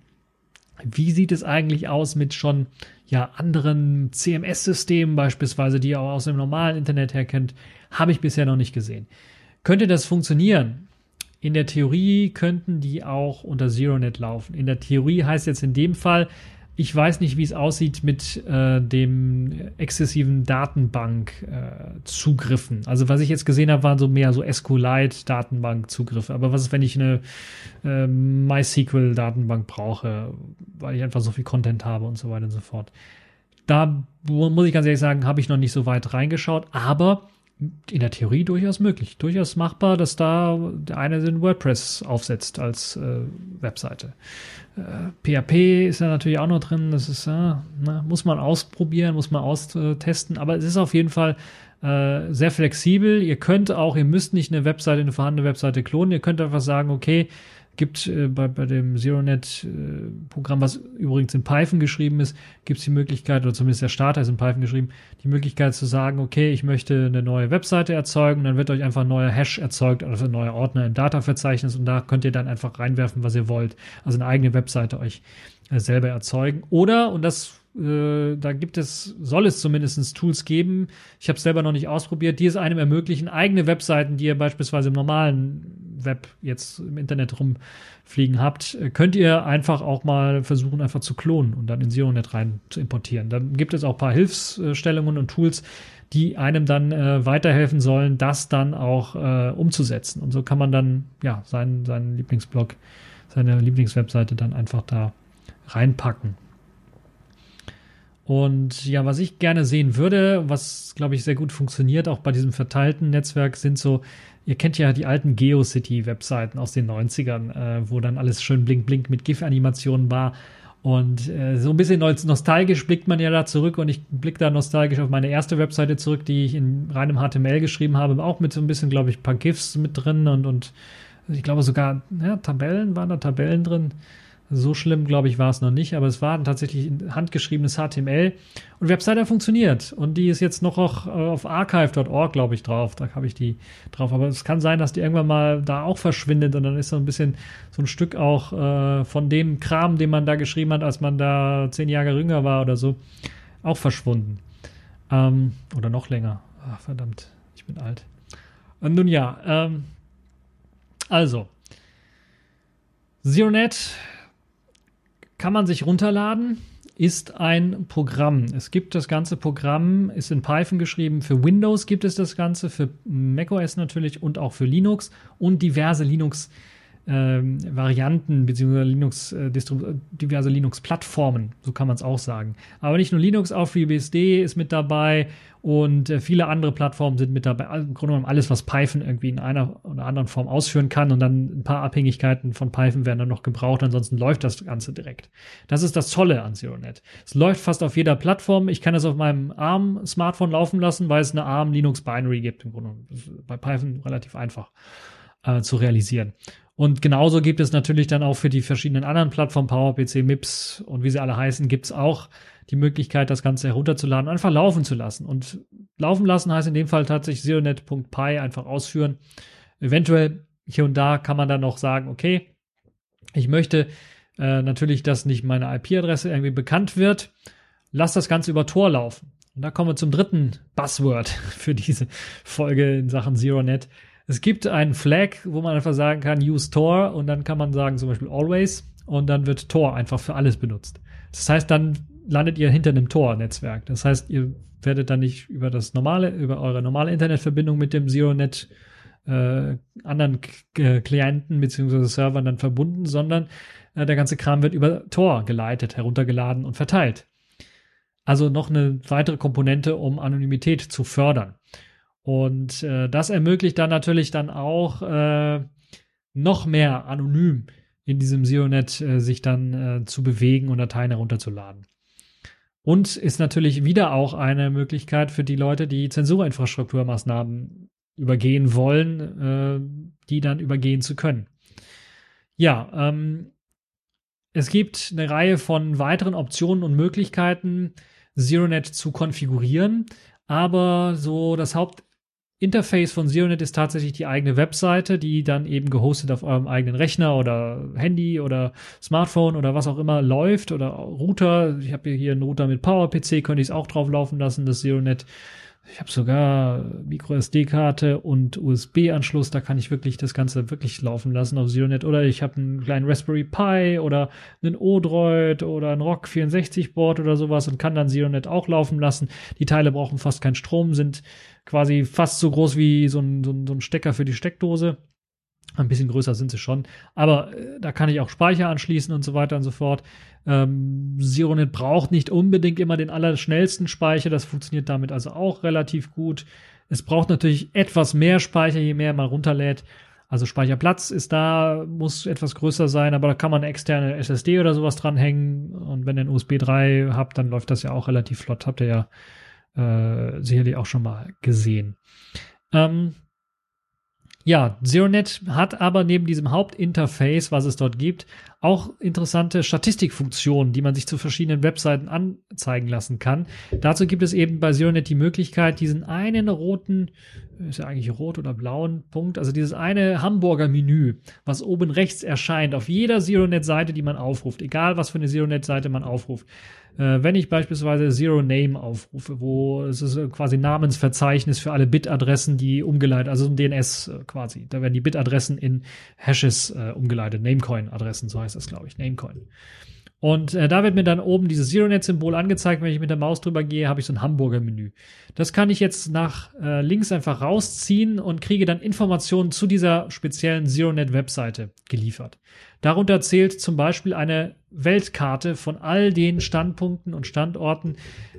Wie sieht es eigentlich aus mit schon ja, anderen CMS-Systemen beispielsweise, die ihr auch aus dem normalen Internet her kennt? Habe ich bisher noch nicht gesehen. Könnte das funktionieren? In der Theorie könnten die auch unter ZeroNet laufen. In der Theorie heißt jetzt in dem Fall, ich weiß nicht, wie es aussieht mit äh, dem exzessiven Datenbank-Zugriffen. Äh, also was ich jetzt gesehen habe, waren so mehr so SQLite-Datenbank-Zugriffe. Aber was ist, wenn ich eine äh, MySQL-Datenbank brauche, weil ich einfach so viel Content habe und so weiter und so fort. Da muss ich ganz ehrlich sagen, habe ich noch nicht so weit reingeschaut, aber in der Theorie durchaus möglich, durchaus machbar, dass da der eine den WordPress aufsetzt als äh, Webseite. Äh, PHP ist ja natürlich auch noch drin, das ist, äh, na, muss man ausprobieren, muss man austesten, aber es ist auf jeden Fall äh, sehr flexibel. Ihr könnt auch, ihr müsst nicht eine Webseite, eine vorhandene Webseite klonen, ihr könnt einfach sagen, okay, gibt äh, bei, bei dem ZeroNet-Programm, äh, was übrigens in Python geschrieben ist, gibt es die Möglichkeit, oder zumindest der Starter ist in Python geschrieben, die Möglichkeit zu sagen, okay, ich möchte eine neue Webseite erzeugen, dann wird euch einfach ein neuer Hash erzeugt, also ein neuer Ordner im Data-Verzeichnis und da könnt ihr dann einfach reinwerfen, was ihr wollt. Also eine eigene Webseite euch äh, selber erzeugen. Oder, und das äh, da gibt es, soll es zumindest Tools geben. Ich habe es selber noch nicht ausprobiert, die es einem ermöglichen, eigene Webseiten, die ihr beispielsweise im normalen Web jetzt im Internet rumfliegen habt, äh, könnt ihr einfach auch mal versuchen, einfach zu klonen und dann in ZeroNet rein zu importieren. Da gibt es auch ein paar Hilfsstellungen und Tools, die einem dann äh, weiterhelfen sollen, das dann auch äh, umzusetzen. Und so kann man dann ja seinen, seinen Lieblingsblog, seine Lieblingswebseite dann einfach da reinpacken. Und ja, was ich gerne sehen würde, was glaube ich sehr gut funktioniert, auch bei diesem verteilten Netzwerk, sind so, ihr kennt ja die alten GeoCity-Webseiten aus den 90ern, äh, wo dann alles schön blink blink mit GIF-Animationen war. Und äh, so ein bisschen nostalgisch blickt man ja da zurück und ich blicke da nostalgisch auf meine erste Webseite zurück, die ich in reinem HTML geschrieben habe, auch mit so ein bisschen, glaube ich, ein paar GIFs mit drin und, und ich glaube sogar, ja, Tabellen, waren da Tabellen drin? So schlimm, glaube ich, war es noch nicht, aber es war tatsächlich handgeschriebenes HTML und Webseite funktioniert und die ist jetzt noch auch äh, auf archive.org, glaube ich, drauf. Da habe ich die drauf. Aber es kann sein, dass die irgendwann mal da auch verschwindet und dann ist so ein bisschen so ein Stück auch äh, von dem Kram, den man da geschrieben hat, als man da zehn Jahre jünger war oder so, auch verschwunden. Ähm, oder noch länger. Ach, verdammt, ich bin alt. Und nun ja, ähm, also. ZeroNet kann man sich runterladen, ist ein Programm. Es gibt das ganze Programm, ist in Python geschrieben. Für Windows gibt es das Ganze, für macOS natürlich und auch für Linux und diverse Linux- ähm, Varianten beziehungsweise Linux, äh, diverse Linux-Plattformen, so kann man es auch sagen. Aber nicht nur Linux, auch FreeBSD ist mit dabei und äh, viele andere Plattformen sind mit dabei. Also Im Grunde genommen alles, was Python irgendwie in einer oder anderen Form ausführen kann und dann ein paar Abhängigkeiten von Python werden dann noch gebraucht, ansonsten läuft das Ganze direkt. Das ist das Tolle an ZeroNet. Es läuft fast auf jeder Plattform. Ich kann es auf meinem ARM-Smartphone laufen lassen, weil es eine ARM-Linux-Binary gibt. Im Grunde genommen. bei Python relativ einfach äh, zu realisieren. Und genauso gibt es natürlich dann auch für die verschiedenen anderen Plattformen, PowerPC, MIPS und wie sie alle heißen, gibt es auch die Möglichkeit, das Ganze herunterzuladen, einfach laufen zu lassen. Und laufen lassen heißt in dem Fall tatsächlich zeronet.py einfach ausführen. Eventuell hier und da kann man dann noch sagen, okay, ich möchte äh, natürlich, dass nicht meine IP-Adresse irgendwie bekannt wird. Lass das Ganze über Tor laufen. Und da kommen wir zum dritten Buzzword für diese Folge in Sachen ZeroNet. Es gibt einen Flag, wo man einfach sagen kann, use Tor und dann kann man sagen zum Beispiel always und dann wird Tor einfach für alles benutzt. Das heißt, dann landet ihr hinter einem Tor-Netzwerk. Das heißt, ihr werdet dann nicht über das normale, über eure normale Internetverbindung mit dem ZeroNet äh, anderen K Klienten beziehungsweise Servern dann verbunden, sondern äh, der ganze Kram wird über Tor geleitet, heruntergeladen und verteilt. Also noch eine weitere Komponente, um Anonymität zu fördern. Und äh, das ermöglicht dann natürlich dann auch äh, noch mehr anonym in diesem ZeroNet äh, sich dann äh, zu bewegen und Dateien herunterzuladen. Und ist natürlich wieder auch eine Möglichkeit für die Leute, die Zensurinfrastrukturmaßnahmen übergehen wollen, äh, die dann übergehen zu können. Ja, ähm, es gibt eine Reihe von weiteren Optionen und Möglichkeiten, ZeroNet zu konfigurieren, aber so das Haupt Interface von ZeroNet ist tatsächlich die eigene Webseite, die dann eben gehostet auf eurem eigenen Rechner oder Handy oder Smartphone oder was auch immer läuft oder Router. Ich habe hier einen Router mit PowerPC, könnte ich es auch drauf laufen lassen, das ZeroNet Ich habe sogar Micro-SD-Karte und USB-Anschluss, da kann ich wirklich das Ganze wirklich laufen lassen auf ZeroNet. Oder ich habe einen kleinen Raspberry Pi oder einen Odroid oder ein Rock 64 Board oder sowas und kann dann ZeroNet auch laufen lassen. Die Teile brauchen fast keinen Strom, sind quasi fast so groß wie so ein, so ein, so ein Stecker für die Steckdose. Ein bisschen größer sind sie schon. Aber äh, da kann ich auch Speicher anschließen und so weiter und so fort. Ähm, ZeroNet braucht nicht unbedingt immer den allerschnellsten Speicher. Das funktioniert damit also auch relativ gut. Es braucht natürlich etwas mehr Speicher, je mehr man runterlädt. Also Speicherplatz ist da, muss etwas größer sein, aber da kann man eine externe SSD oder sowas dranhängen. Und wenn ihr ein USB 3 habt, dann läuft das ja auch relativ flott. Habt ihr ja äh, sicherlich auch schon mal gesehen. Ähm, ja, ZeroNet hat aber neben diesem Hauptinterface, was es dort gibt, auch interessante Statistikfunktionen, die man sich zu verschiedenen Webseiten anzeigen lassen kann. Dazu gibt es eben bei ZeroNet die Möglichkeit, diesen einen roten, ist ja eigentlich rot oder blauen Punkt, also dieses eine Hamburger Menü, was oben rechts erscheint auf jeder ZeroNet-Seite, die man aufruft, egal was für eine ZeroNet-Seite man aufruft äh, wenn ich beispielsweise Zero Name aufrufe, wo es ist quasi Namensverzeichnis für alle Bit-Adressen, die umgeleitet, also ein DNS äh, quasi. Da werden die Bit-Adressen in Hashes äh, umgeleitet, Namecoin-Adressen, so heißt das, glaube ich, Namecoin. Und äh, da wird mir dann oben dieses ZeroNet-Symbol angezeigt. Wenn ich mit der Maus drüber gehe, habe ich so ein Hamburger-Menü. Das kann ich jetzt nach äh, links einfach rausziehen und kriege dann Informationen zu dieser speziellen ZeroNet-Webseite geliefert. Darunter zählt zum Beispiel eine Weltkarte von all den Standpunkten und Standorten,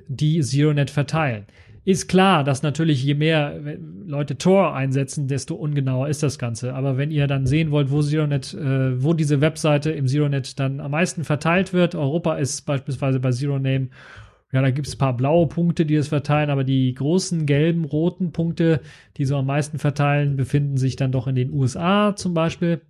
die ZeroNet verteilen ist klar, dass natürlich je mehr Leute Tor einsetzen, desto ungenauer ist das Ganze. Aber wenn ihr dann sehen wollt, wo ZeroNet, äh, wo diese Webseite im ZeroNet dann am meisten verteilt wird, Europa ist beispielsweise bei ZeroName, ja, da gibt es ein paar blaue Punkte, die es verteilen, aber die großen gelben, roten Punkte, die so am meisten verteilen, befinden sich dann doch in den USA zum Beispiel.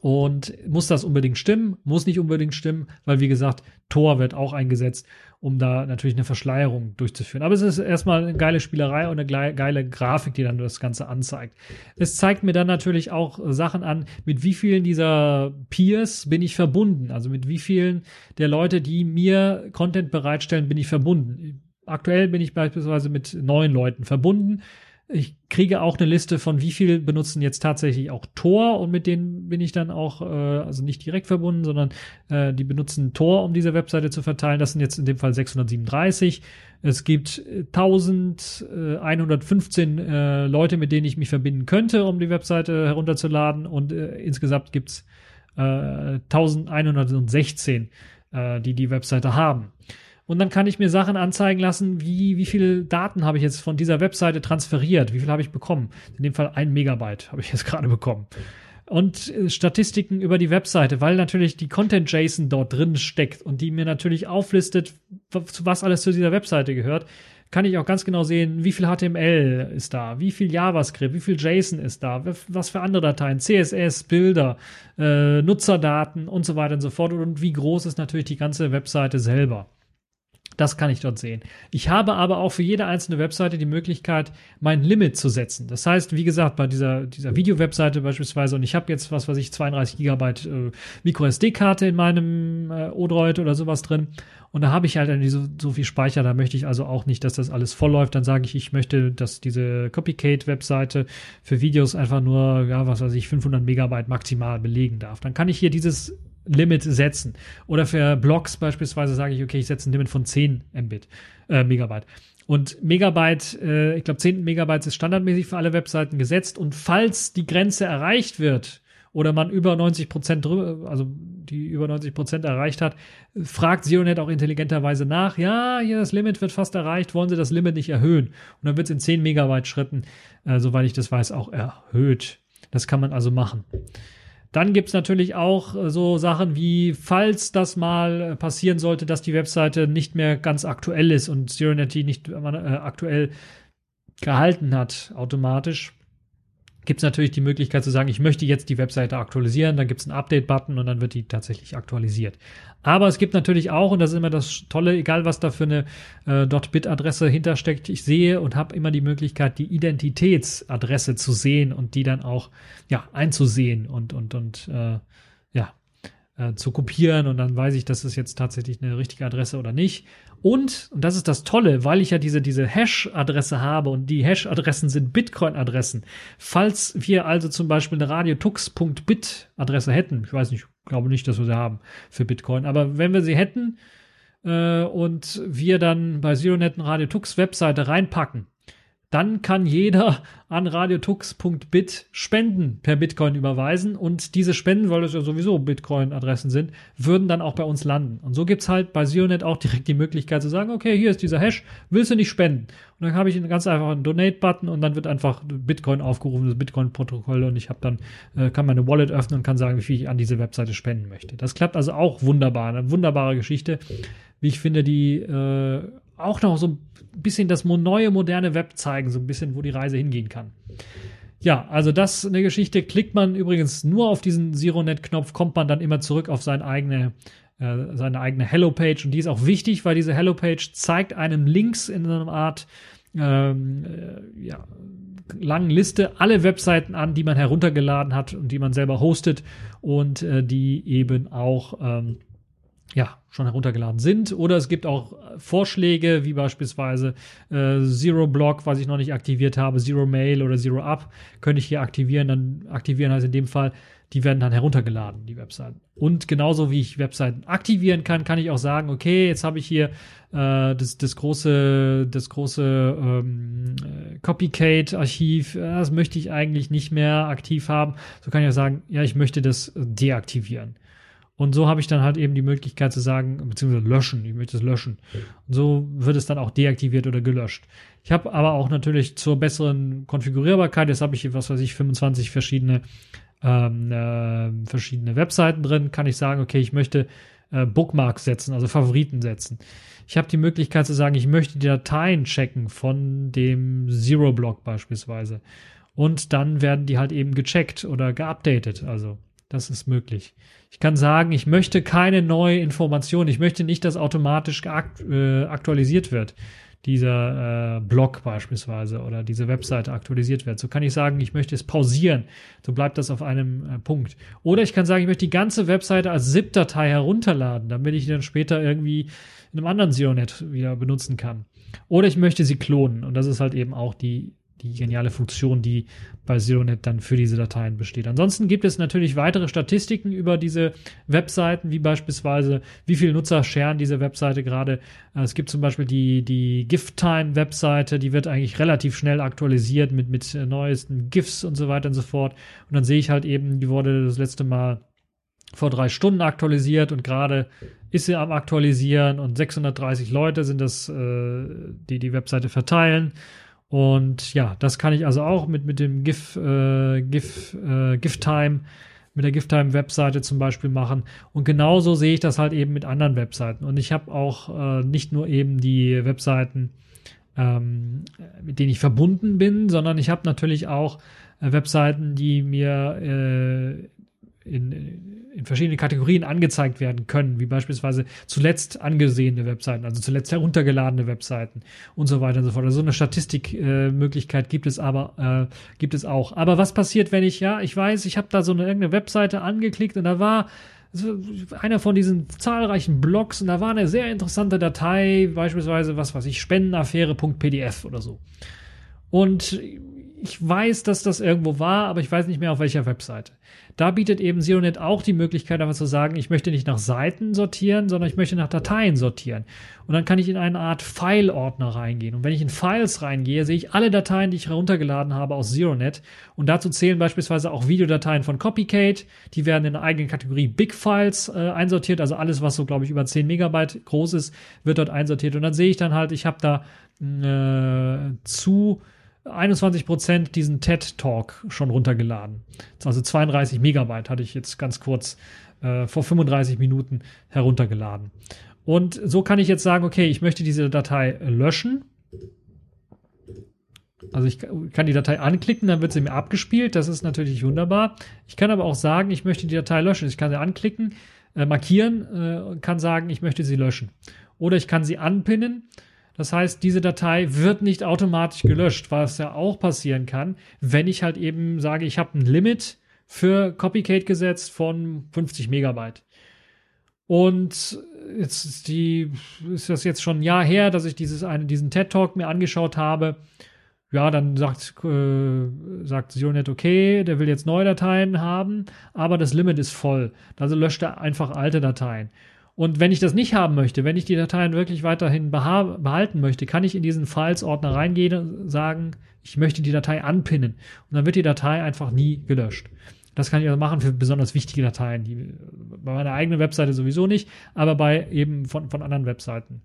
Und muss das unbedingt stimmen? Muss nicht unbedingt stimmen, weil wie gesagt, Tor wird auch eingesetzt um da natürlich eine Verschleierung durchzuführen. Aber es ist erstmal eine geile Spielerei und eine geile Grafik, die dann das Ganze anzeigt. Es zeigt mir dann natürlich auch Sachen an, mit wie vielen dieser Peers bin ich verbunden. Also mit wie vielen der Leute, die mir Content bereitstellen, bin ich verbunden. Aktuell bin ich beispielsweise mit neun Leuten verbunden. Ich kriege auch eine Liste von wie viel benutzen jetzt tatsächlich auch Tor und mit denen bin ich dann auch, äh, also nicht direkt verbunden, sondern äh, die benutzen Tor, um diese Webseite zu verteilen. Das sind jetzt in dem Fall 637. Es gibt 1115 äh, Leute, mit denen ich mich verbinden könnte, um die Webseite herunterzuladen und äh, insgesamt gibt's äh, 1116, äh, die die Webseite haben. Und dann kann ich mir Sachen anzeigen lassen, wie, wie viel Daten habe ich jetzt von dieser Webseite transferiert, wie viel habe ich bekommen. In dem Fall ein Megabyte habe ich jetzt gerade bekommen. Und äh, Statistiken über die Webseite, weil natürlich die Content JSON dort drin steckt und die mir natürlich auflistet, was alles zu dieser Webseite gehört, kann ich auch ganz genau sehen, wie viel HTML ist da, wie viel JavaScript, wie viel JSON ist da, was für andere Dateien, CSS, Bilder, äh, Nutzerdaten und so weiter und so fort und wie groß ist natürlich die ganze Webseite selber. Das kann ich dort sehen. Ich habe aber auch für jede einzelne Webseite die Möglichkeit, mein Limit zu setzen. Das heißt, wie gesagt, bei dieser, dieser Video-Webseite beispielsweise, und ich habe jetzt, was weiß ich, 32 Gigabyte äh, Micro-SD-Karte in meinem äh, Odroid oder sowas drin. Und da habe ich halt so, so viel Speicher, da möchte ich also auch nicht, dass das alles voll läuft. Dann sage ich, ich möchte, dass diese Copycat-Webseite für Videos einfach nur, ja, was weiß ich, 500 Megabyte maximal belegen darf. Dann kann ich hier dieses Limit setzen. Oder für Blogs beispielsweise sage ich, okay, ich setze ein Limit von 10 Mbit, äh, Megabyte. Und Megabyte, äh, ich glaube 10 Megabyte ist standardmäßig für alle Webseiten gesetzt. Und falls die Grenze erreicht wird oder man über 90 Prozent drüber, also die über 90 Prozent erreicht hat, fragt Zionet auch intelligenterweise nach, ja, hier das Limit wird fast erreicht, wollen Sie das Limit nicht erhöhen? Und dann wird es in 10 Megabyte Schritten, äh, soweit ich das weiß, auch erhöht. Das kann man also machen. Dann gibt's natürlich auch äh, so Sachen wie, falls das mal äh, passieren sollte, dass die Webseite nicht mehr ganz aktuell ist und ZeroNet nicht äh, aktuell gehalten hat, automatisch, gibt es natürlich die Möglichkeit zu sagen, ich möchte jetzt die Webseite aktualisieren, dann gibt es einen Update-Button und dann wird die tatsächlich aktualisiert. Aber es gibt natürlich auch, und das ist immer das Tolle, egal was da für eine äh, .bit-Adresse hintersteckt, ich sehe und habe immer die Möglichkeit, die Identitätsadresse zu sehen und die dann auch ja einzusehen und und und äh, ja äh, zu kopieren und dann weiß ich, das ist jetzt tatsächlich eine richtige Adresse oder nicht. Und, und das ist das Tolle, weil ich ja diese, diese Hash-Adresse habe und die Hash-Adressen sind Bitcoin-Adressen. Falls wir also zum Beispiel eine radiotux.bit-Adresse hätten, ich weiß nicht, glaube nicht, dass wir sie haben für Bitcoin, aber wenn wir sie hätten äh, und wir dann bei ZeroNet eine RadioTux-Webseite reinpacken, dann kann jeder an radiotux.bit Spenden per Bitcoin überweisen und diese Spenden, weil es ja sowieso Bitcoin-Adressen sind, würden dann auch bei uns landen. Und so gibt's halt bei Zionet auch direkt die Möglichkeit zu sagen, okay, hier ist dieser Hash, willst du nicht spenden? Und dann habe ich einen ganz einfachen Donate-Button und dann wird einfach Bitcoin aufgerufen, das Bitcoin-Protokoll und ich habe dann, äh, kann meine Wallet öffnen und kann sagen, wie viel ich an diese Webseite spenden möchte. Das klappt also auch wunderbar, eine wunderbare Geschichte, wie ich finde, die äh, auch noch so ein bisschen das neue, moderne Web zeigen, so ein bisschen, wo die Reise hingehen kann. Ja, also das eine Geschichte. Klickt man übrigens nur auf diesen ZeroNet-Knopf, kommt man dann immer zurück auf seine eigene, äh, seine eigene Hello-Page. Und die ist auch wichtig, weil diese Hello-Page zeigt einem Links in einer Art ähm, äh, ja, langen Liste alle Webseiten an, die man heruntergeladen hat und die man selber hostet und äh, die eben auch ähm, ja, schon heruntergeladen sind. Oder es gibt auch Vorschläge, wie beispielsweise äh, Zero Block, was ich noch nicht aktiviert habe, Zero Mail oder Zero Up, könnte ich hier aktivieren. Dann aktivieren heißt in dem Fall, die werden dann heruntergeladen, die Webseiten. Und genauso wie ich Webseiten aktivieren kann, kann ich auch sagen, okay, jetzt habe ich hier äh, das, das große, das große ähm, äh, Copycat-Archiv, äh, das möchte ich eigentlich nicht mehr aktiv haben. So kann ich auch sagen, ja, ich möchte das deaktivieren. Und so habe ich dann halt eben die Möglichkeit zu sagen, beziehungsweise löschen, ich möchte es löschen. Und so wird es dann auch deaktiviert oder gelöscht. Ich habe aber auch natürlich zur besseren Konfigurierbarkeit, jetzt habe ich, was weiß ich, 25 verschiedene, ähm, äh, verschiedene Webseiten drin, kann ich sagen, okay, ich möchte äh, Bookmarks setzen, also Favoriten setzen. Ich habe die Möglichkeit zu sagen, ich möchte die Dateien checken von dem Zero-Block beispielsweise. Und dann werden die halt eben gecheckt oder geupdatet. Also das ist möglich. Ich kann sagen, ich möchte keine neue Information. Ich möchte nicht, dass automatisch äh, aktualisiert wird. Dieser äh, Blog beispielsweise oder diese Webseite aktualisiert wird. So kann ich sagen, ich möchte es pausieren. So bleibt das auf einem äh, Punkt. Oder ich kann sagen, ich möchte die ganze Webseite als ZIP-Datei herunterladen, damit ich die dann später irgendwie in einem anderen Zionet wieder benutzen kann. Oder ich möchte sie klonen. Und das ist halt eben auch die die geniale Funktion, die bei ZeroNet dann für diese Dateien besteht. Ansonsten gibt es natürlich weitere Statistiken über diese Webseiten, wie beispielsweise, wie viele Nutzer scheren diese Webseite gerade. Äh, es gibt zum Beispiel die, die GIF-Time-Webseite, die wird eigentlich relativ schnell aktualisiert mit, mit neuesten GIFs und so weiter und so fort. Und dann sehe ich halt eben, die wurde das letzte Mal vor drei Stunden aktualisiert und gerade ist sie am Aktualisieren und 630 Leute sind das, äh, die die Webseite verteilen. Und ja, das kann ich also auch mit, mit dem GIF, äh, GIF, äh, GIF-Time, mit der GIF-Time-Webseite zum Beispiel machen. Und genauso sehe ich das halt eben mit anderen Webseiten. Und ich habe auch äh, nicht nur eben die Webseiten, ähm, mit denen ich verbunden bin, sondern ich habe natürlich auch äh, Webseiten, die mir äh, in, in verschiedene Kategorien angezeigt werden können, wie beispielsweise zuletzt angesehene Webseiten, also zuletzt heruntergeladene Webseiten und so weiter und so fort. Also so eine Statistikmöglichkeit äh, gibt es aber, äh, gibt es auch. Aber was passiert, wenn ich, ja, ich weiß, ich habe da so eine irgendeine Webseite angeklickt und da war einer von diesen zahlreichen Blogs und da war eine sehr interessante Datei, beispielsweise, was weiß ich, Spendenaffäre.pdf oder so. Und ich weiß, dass das irgendwo war, aber ich weiß nicht mehr auf welcher Webseite. Da bietet eben ZeroNet auch die Möglichkeit, einfach zu sagen, ich möchte nicht nach Seiten sortieren, sondern ich möchte nach Dateien sortieren. Und dann kann ich in eine Art File-Ordner reingehen. Und wenn ich in Files reingehe, sehe ich alle Dateien, die ich heruntergeladen habe aus ZeroNet. Und dazu zählen beispielsweise auch Videodateien von Copycat. Die werden in einer eigenen Kategorie Big Files äh, einsortiert. Also alles, was so, glaube ich, über 10 Megabyte groß ist, wird dort einsortiert. Und dann sehe ich dann halt, ich habe da äh, zu 21 Prozent diesen TED Talk schon runtergeladen. Also 32 Megabyte hatte ich jetzt ganz kurz äh, vor 35 Minuten heruntergeladen. Und so kann ich jetzt sagen, okay, ich möchte diese Datei löschen. Also ich kann die Datei anklicken, dann wird sie mir abgespielt. Das ist natürlich wunderbar. Ich kann aber auch sagen, ich möchte die Datei löschen. Ich kann sie anklicken, äh, markieren äh, kann sagen, ich möchte sie löschen. Oder ich kann sie anpinnen das heißt, diese Datei wird nicht automatisch gelöscht, was ja auch passieren kann, wenn ich halt eben sage, ich habe ein Limit für Copycat gesetzt von 50 Megabyte. Und jetzt ist die, ist das jetzt schon ein Jahr her, dass ich dieses eine, diesen TED Talk mir angeschaut habe. Ja, dann sagt, äh, sagt Sionet, okay, der will jetzt neue Dateien haben, aber das Limit ist voll. Also löscht er einfach alte Dateien. Und wenn ich das nicht haben möchte, wenn ich die Dateien wirklich weiterhin behalten möchte, kann ich in diesen Files-Ordner reingehen und sagen, ich möchte die Datei anpinnen. Und dann wird die Datei einfach nie gelöscht. Das kann ich also machen für besonders wichtige Dateien, die bei meiner eigenen Webseite sowieso nicht, aber bei eben von, von anderen Webseiten.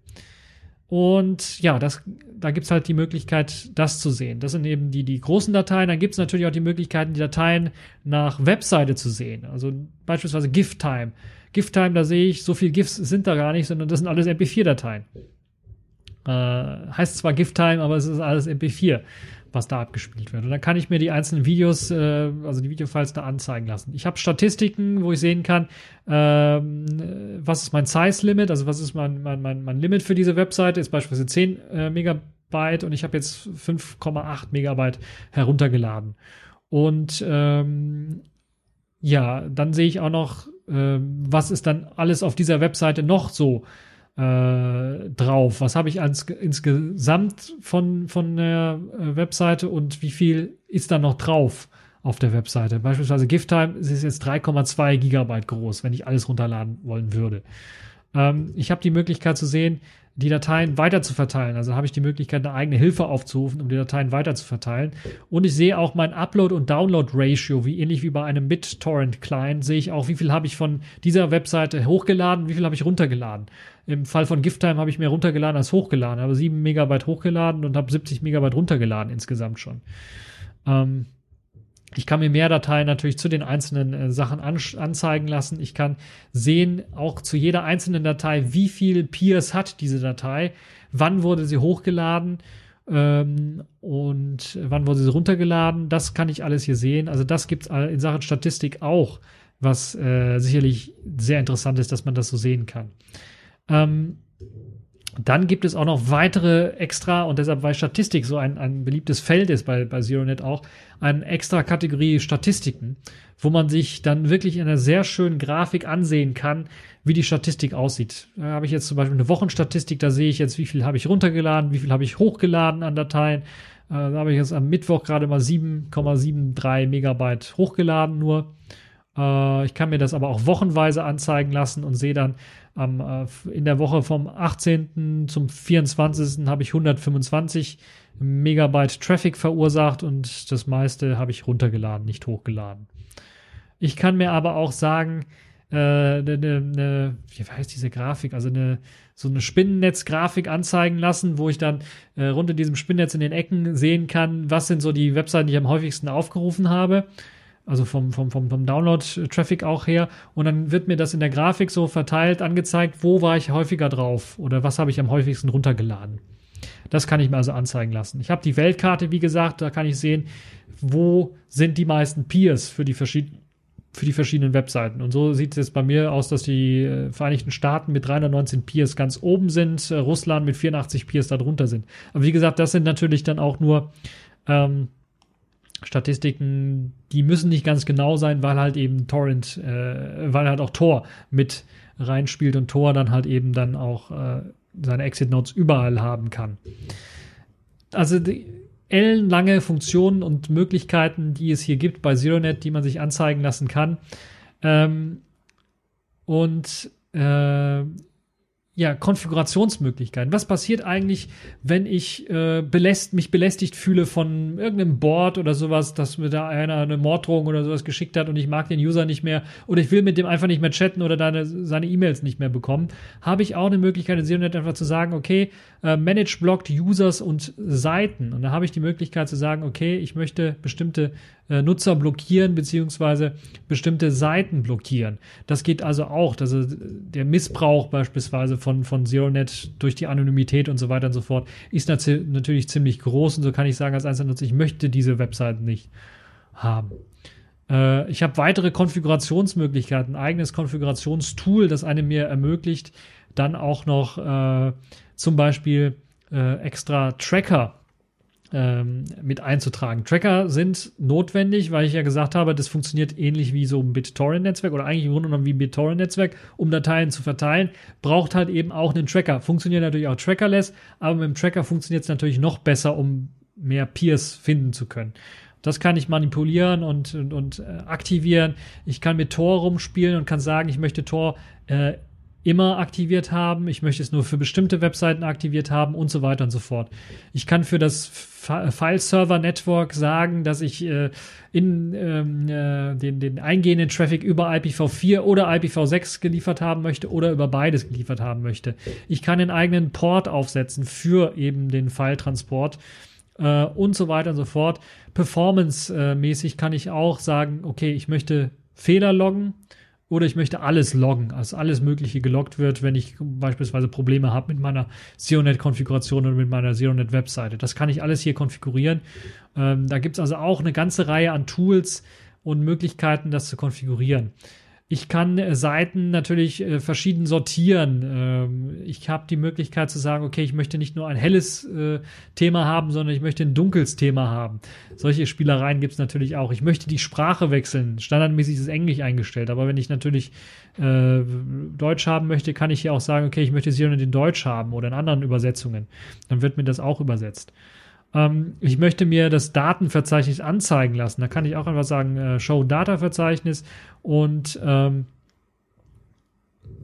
Und ja, das, da gibt's halt die Möglichkeit, das zu sehen. Das sind eben die, die großen Dateien. Dann gibt's natürlich auch die Möglichkeiten, die Dateien nach Webseite zu sehen. Also beispielsweise GIF-Time. GIF-Time, da sehe ich, so viel GIFs sind da gar nicht, sondern das sind alles MP4-Dateien. Äh, heißt zwar GIF-Time, aber es ist alles MP4, was da abgespielt wird. Und dann kann ich mir die einzelnen Videos, äh, also die Videofiles da anzeigen lassen. Ich habe Statistiken, wo ich sehen kann, ähm, was ist mein Size-Limit, also was ist mein, mein, mein, mein Limit für diese Webseite, ist beispielsweise 10 äh, Megabyte und ich habe jetzt 5,8 Megabyte heruntergeladen. Und ähm, ja, dann sehe ich auch noch, äh, was ist dann alles auf dieser Webseite noch so äh, drauf? Was habe ich als, insgesamt von, von der äh, Webseite und wie viel ist da noch drauf auf der Webseite? Beispielsweise GIFTime ist jetzt 3,2 Gigabyte groß, wenn ich alles runterladen wollen würde. Ähm, ich habe die Möglichkeit zu sehen, die Dateien weiter zu verteilen. Also habe ich die Möglichkeit, eine eigene Hilfe aufzurufen, um die Dateien weiter zu verteilen. Und ich sehe auch mein Upload- und Download-Ratio, wie ähnlich wie bei einem BitTorrent-Client, sehe ich auch, wie viel habe ich von dieser Webseite hochgeladen, wie viel habe ich runtergeladen. Im Fall von Gifttime habe ich mehr runtergeladen als hochgeladen, habe 7 Megabyte hochgeladen und habe 70 Megabyte runtergeladen insgesamt schon. Ähm, ich kann mir mehr Dateien natürlich zu den einzelnen äh, Sachen an, anzeigen lassen. Ich kann sehen, auch zu jeder einzelnen Datei, wie viel Peers hat diese Datei, wann wurde sie hochgeladen ähm, und wann wurde sie runtergeladen. Das kann ich alles hier sehen. Also das gibt es in Sachen Statistik auch, was äh, sicherlich sehr interessant ist, dass man das so sehen kann. Ähm, dann gibt es auch noch weitere extra, und deshalb, weil Statistik so ein, ein beliebtes Feld ist bei, bei ZeroNet auch, eine extra Kategorie Statistiken, wo man sich dann wirklich in einer sehr schönen Grafik ansehen kann, wie die Statistik aussieht. Da habe ich jetzt zum Beispiel eine Wochenstatistik, da sehe ich jetzt, wie viel habe ich runtergeladen, wie viel habe ich hochgeladen an Dateien. Äh, da habe ich jetzt am Mittwoch gerade mal 7,73 Megabyte hochgeladen nur. Äh, ich kann mir das aber auch wochenweise anzeigen lassen und sehe dann, am, äh, in der Woche vom 18. zum 24. habe ich 125 Megabyte Traffic verursacht und das meiste habe ich runtergeladen, nicht hochgeladen. Ich kann mir aber auch sagen, äh, ne, ne, wie heißt diese Grafik, also eine so eine Spinnennetz-Grafik anzeigen lassen, wo ich dann äh, rund in diesem Spinnnetz in den Ecken sehen kann, was sind so die Webseiten, die ich am häufigsten aufgerufen habe also vom, vom, vom, vom Download-Traffic auch her. Und dann wird mir das in der Grafik so verteilt angezeigt, wo war ich häufiger drauf oder was habe ich am häufigsten runtergeladen. Das kann ich mir also anzeigen lassen. Ich habe die Weltkarte, wie gesagt, da kann ich sehen, wo sind die meisten Peers für die verschiedenen für die verschiedenen Webseiten. Und so sieht es jetzt bei mir aus, dass die äh, Vereinigten Staaten mit 319 Peers ganz oben sind, äh, Russland mit 84 Peers darunter sind. Aber wie gesagt, das sind natürlich dann auch nur ähm, Statistiken, die müssen nicht ganz genau sein, weil halt eben Torrent, äh, weil halt auch Tor mit reinspielt und Tor dann halt eben dann auch äh, seine Exit Notes überall haben kann. Also die ellenlange Funktionen und Möglichkeiten, die es hier gibt bei ZeroNet, die man sich anzeigen lassen kann. Ähm, und äh, ja, Konfigurationsmöglichkeiten. Was passiert eigentlich, wenn ich äh, beläst, mich belästigt fühle von irgendeinem Board oder sowas, dass mir da einer eine Morddrohung oder sowas geschickt hat und ich mag den User nicht mehr oder ich will mit dem einfach nicht mehr chatten oder deine, seine E-Mails nicht mehr bekommen, habe ich auch eine Möglichkeit in Seonet einfach zu sagen, okay, äh, manage blocked Users und Seiten. Und da habe ich die Möglichkeit zu sagen, okay, ich möchte bestimmte Nutzer blockieren beziehungsweise bestimmte Seiten blockieren. Das geht also auch. Also der Missbrauch beispielsweise von, von ZeroNet durch die Anonymität und so weiter und so fort ist natürlich ziemlich groß und so kann ich sagen als Einzelnutzer, ich möchte diese Webseiten nicht haben. Äh, ich habe weitere Konfigurationsmöglichkeiten, ein eigenes Konfigurationstool, das einem mir ermöglicht, dann auch noch äh, zum Beispiel äh, extra Tracker ähm, mit einzutragen. Tracker sind notwendig, weil ich ja gesagt habe, das funktioniert ähnlich wie so ein BitTorrent-Netzwerk oder eigentlich im Grunde genommen wie ein BitTorrent-Netzwerk, um Dateien zu verteilen, braucht halt eben auch einen Tracker. Funktioniert natürlich auch trackerless, aber mit dem Tracker funktioniert es natürlich noch besser, um mehr Peers finden zu können. Das kann ich manipulieren und, und, und äh, aktivieren. Ich kann mit Tor rumspielen und kann sagen, ich möchte Tor äh, immer aktiviert haben, ich möchte es nur für bestimmte Webseiten aktiviert haben und so weiter und so fort. Ich kann für das File-Server-Network sagen, dass ich äh, in ähm, äh, den, den eingehenden Traffic über IPv4 oder IPv6 geliefert haben möchte oder über beides geliefert haben möchte. Ich kann den eigenen Port aufsetzen für eben den File-Transport äh, und so weiter und so fort. Performance-mäßig kann ich auch sagen, okay, ich möchte Fehler loggen oder ich möchte alles loggen, also alles Mögliche geloggt wird, wenn ich beispielsweise Probleme habe mit meiner ZeroNet-Konfiguration oder mit meiner ZeroNet-Webseite. Das kann ich alles hier konfigurieren. Ähm, da gibt es also auch eine ganze Reihe an Tools und Möglichkeiten, das zu konfigurieren. Ich kann äh, Seiten natürlich äh, verschieden sortieren. Ähm, ich habe die Möglichkeit zu sagen, okay, ich möchte nicht nur ein helles äh, Thema haben, sondern ich möchte ein dunkles Thema haben. Solche Spielereien gibt es natürlich auch. Ich möchte die Sprache wechseln. Standardmäßig ist Englisch eingestellt, aber wenn ich natürlich Deutsch haben möchte, kann ich hier auch sagen, okay, ich möchte sie in Deutsch haben oder in anderen Übersetzungen. Dann wird mir das auch übersetzt ähm, ich möchte mir das Datenverzeichnis anzeigen lassen. Da kann ich auch einfach sagen, äh, Show Data Verzeichnis und ähm,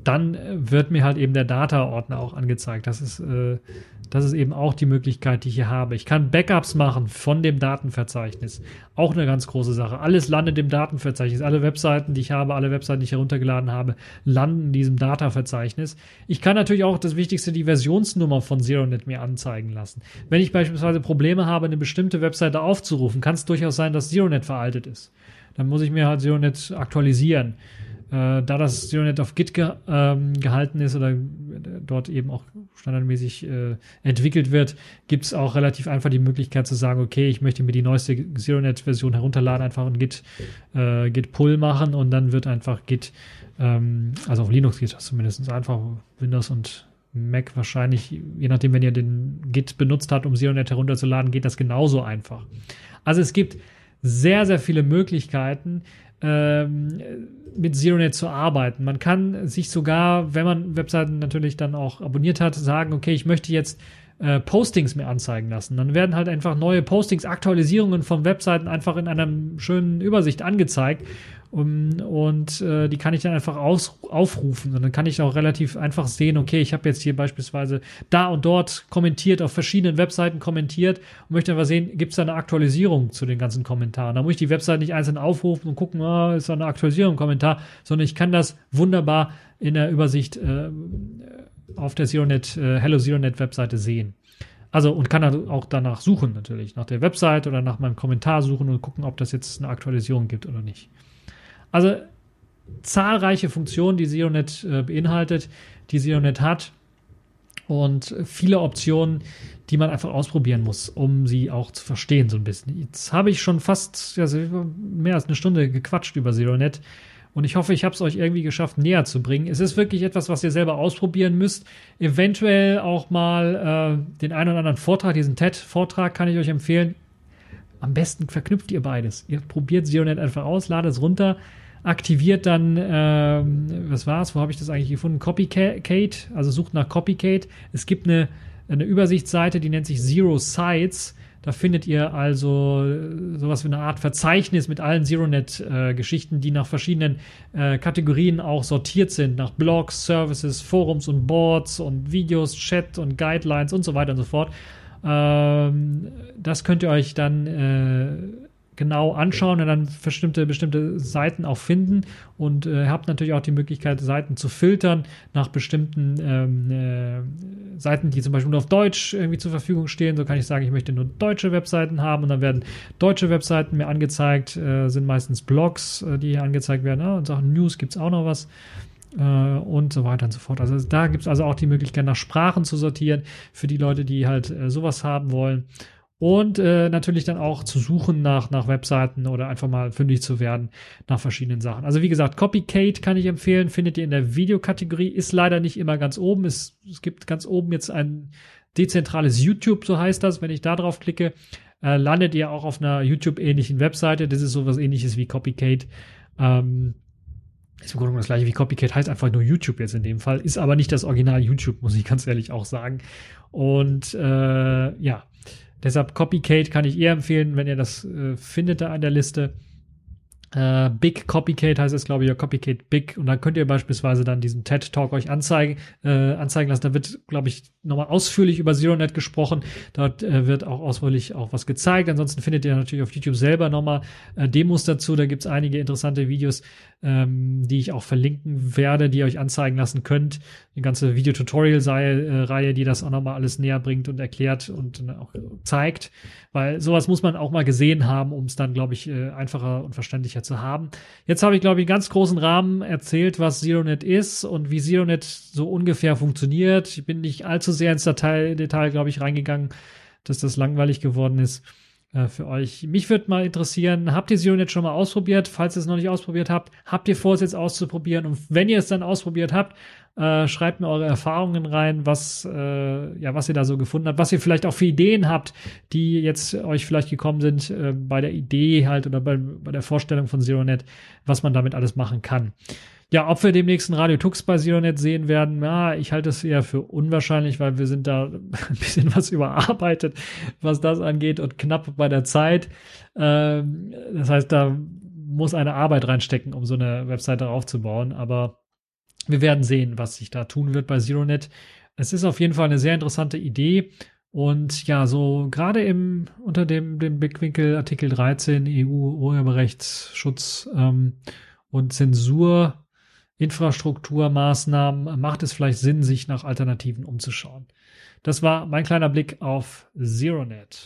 dann wird mir halt eben der Data-Ordner auch angezeigt. Das ist, äh, das ist eben auch die Möglichkeit, die ich hier habe. Ich kann Backups machen von dem Datenverzeichnis. Auch eine ganz große Sache. Alles landet im Datenverzeichnis. Alle Webseiten, die ich habe, alle Webseiten, die ich heruntergeladen habe, landen in diesem Data-Verzeichnis. Ich kann natürlich auch das Wichtigste, die Versionsnummer von ZeroNet mir anzeigen lassen. Wenn ich beispielsweise Probleme habe, eine bestimmte Webseite aufzurufen, kann es durchaus sein, dass ZeroNet veraltet ist. Dann muss ich mir halt ZeroNet aktualisieren. Äh, da das ZeroNet auf Git ge, ähm, gehalten ist oder dort eben auch standardmäßig äh, entwickelt wird, gibt es auch relativ einfach die Möglichkeit zu sagen, okay, ich möchte mir die neueste ZeroNet-Version herunterladen, einfach ein Git, äh, Git Pull machen und dann wird einfach Git, ähm, also auf Linux geht das zumindest einfach, Windows und Mac wahrscheinlich, je nachdem, wenn ihr den Git benutzt habt, um ZeroNet herunterzuladen, geht das genauso einfach. Also es gibt sehr, sehr viele Möglichkeiten, ähm, mit ZeroNet zu arbeiten. Man kann sich sogar, wenn man Webseiten natürlich dann auch abonniert hat, sagen, okay, ich möchte jetzt äh, Postings mehr anzeigen lassen. Dann werden halt einfach neue Postings, Aktualisierungen von Webseiten einfach in einer schönen Übersicht angezeigt. Um, und äh, die kann ich dann einfach aus, aufrufen. Und dann kann ich auch relativ einfach sehen, okay, ich habe jetzt hier beispielsweise da und dort kommentiert, auf verschiedenen Webseiten kommentiert und möchte einfach sehen, gibt es da eine Aktualisierung zu den ganzen Kommentaren. Da muss ich die Webseite nicht einzeln aufrufen und gucken, oh, ist da eine Aktualisierung im Kommentar, sondern ich kann das wunderbar in der Übersicht äh, auf der ZeroNet, äh, Hello ZeroNet Webseite sehen. Also und kann auch danach suchen natürlich, nach der Webseite oder nach meinem Kommentar suchen und gucken, ob das jetzt eine Aktualisierung gibt oder nicht. Also zahlreiche Funktionen, die ZeroNet äh, beinhaltet, die ZeroNet hat und viele Optionen, die man einfach ausprobieren muss, um sie auch zu verstehen so ein bisschen. Jetzt habe ich schon fast also mehr als eine Stunde gequatscht über ZeroNet und ich hoffe, ich habe es euch irgendwie geschafft, näher zu bringen. Es ist wirklich etwas, was ihr selber ausprobieren müsst. Eventuell auch mal äh, den einen oder anderen Vortrag, diesen TED-Vortrag kann ich euch empfehlen. Am besten verknüpft ihr beides. Ihr probiert ZeroNet einfach aus, ladet es runter, aktiviert dann, ähm, was war's, wo habe ich das eigentlich gefunden? Copycat, also sucht nach Copycat. Es gibt eine, eine Übersichtsseite, die nennt sich Zero Sites. Da findet ihr also äh, sowas wie eine Art Verzeichnis mit allen ZeroNet-Geschichten, äh, die nach verschiedenen äh, Kategorien auch sortiert sind, nach Blogs, Services, Forums und Boards und Videos, Chat und Guidelines und so weiter und so fort. Ähm, das könnt ihr euch dann äh, genau anschauen und dann bestimmte, bestimmte Seiten auch finden und äh, habt natürlich auch die Möglichkeit, Seiten zu filtern nach bestimmten ähm, äh, Seiten, die zum Beispiel nur auf Deutsch irgendwie zur Verfügung stehen. So kann ich sagen, ich möchte nur deutsche Webseiten haben und dann werden deutsche Webseiten mir angezeigt, äh, sind meistens Blogs, äh, die hier angezeigt werden. Ja, und Sachen News gibt es auch noch was äh, und so weiter und so fort. Also da gibt es also auch die Möglichkeit, nach Sprachen zu sortieren für die Leute, die halt äh, sowas haben wollen und äh, natürlich dann auch zu suchen nach, nach Webseiten oder einfach mal fündig zu werden nach verschiedenen Sachen. Also wie gesagt, Copycat kann ich empfehlen, findet ihr in der Videokategorie, ist leider nicht immer ganz oben. Es, es gibt ganz oben jetzt ein, dezentrales YouTube, so heißt das. Wenn ich da drauf klicke, äh, landet ihr auch auf einer YouTube-ähnlichen Webseite. Das ist sowas ähnliches wie Copycat. Ähm, ist im Grunde das gleiche wie Copycat, heißt einfach nur YouTube jetzt in dem Fall, ist aber nicht das Original YouTube, muss ich ganz ehrlich auch sagen. Und äh, ja, deshalb Copycat kann ich eher empfehlen, wenn ihr das äh, findet da an der Liste. Äh, Big Copycat heißt es, glaube ich, oder Copycat Big. Und dann könnt ihr beispielsweise dann diesen TED Talk euch anzeigen, äh, anzeigen lassen. Da wird, glaube ich, nochmal ausführlich über ZeroNet gesprochen. Dort äh, wird auch ausführlich auch was gezeigt. Ansonsten findet ihr natürlich auf YouTube selber nochmal äh, Demos dazu. Da gibt's einige interessante Videos, ähm, die ich auch verlinken werde, die ihr euch anzeigen lassen könnt. Eine ganze Videotutorial-Reihe, die das auch nochmal alles näher bringt und erklärt und äh, auch zeigt. Weil sowas muss man auch mal gesehen haben, um es dann, glaube ich, äh, einfacher und verständlicher zu haben. Jetzt habe ich, glaube ich, einen ganz großen Rahmen erzählt, was ZeroNet ist und wie ZeroNet so ungefähr funktioniert. Ich bin nicht allzu sehr ins Detail, Detail glaube ich, reingegangen, dass das langweilig geworden ist äh, für euch. Mich würde mal interessieren, habt ihr ZeroNet schon mal ausprobiert? Falls ihr es noch nicht ausprobiert habt, habt ihr vor, es jetzt auszuprobieren? Und wenn ihr es dann ausprobiert habt, äh, schreibt mir eure Erfahrungen rein, was, äh, ja, was ihr da so gefunden habt, was ihr vielleicht auch für Ideen habt, die jetzt euch vielleicht gekommen sind äh, bei der Idee halt oder bei, bei der Vorstellung von ZeroNet, was man damit alles machen kann. Ja, ob wir demnächst ein Radio Tux bei ZeroNet sehen werden, ja, ich halte es eher für unwahrscheinlich, weil wir sind da ein bisschen was überarbeitet, was das angeht und knapp bei der Zeit. Ähm, das heißt, da muss eine Arbeit reinstecken, um so eine Webseite aufzubauen. Aber wir werden sehen, was sich da tun wird bei ZeroNet. Es ist auf jeden Fall eine sehr interessante Idee. Und ja, so gerade im unter dem, dem Blickwinkel Artikel 13 EU Urheberrechtsschutz ähm, und Zensur Infrastrukturmaßnahmen macht es vielleicht Sinn, sich nach Alternativen umzuschauen. Das war mein kleiner Blick auf ZeroNet.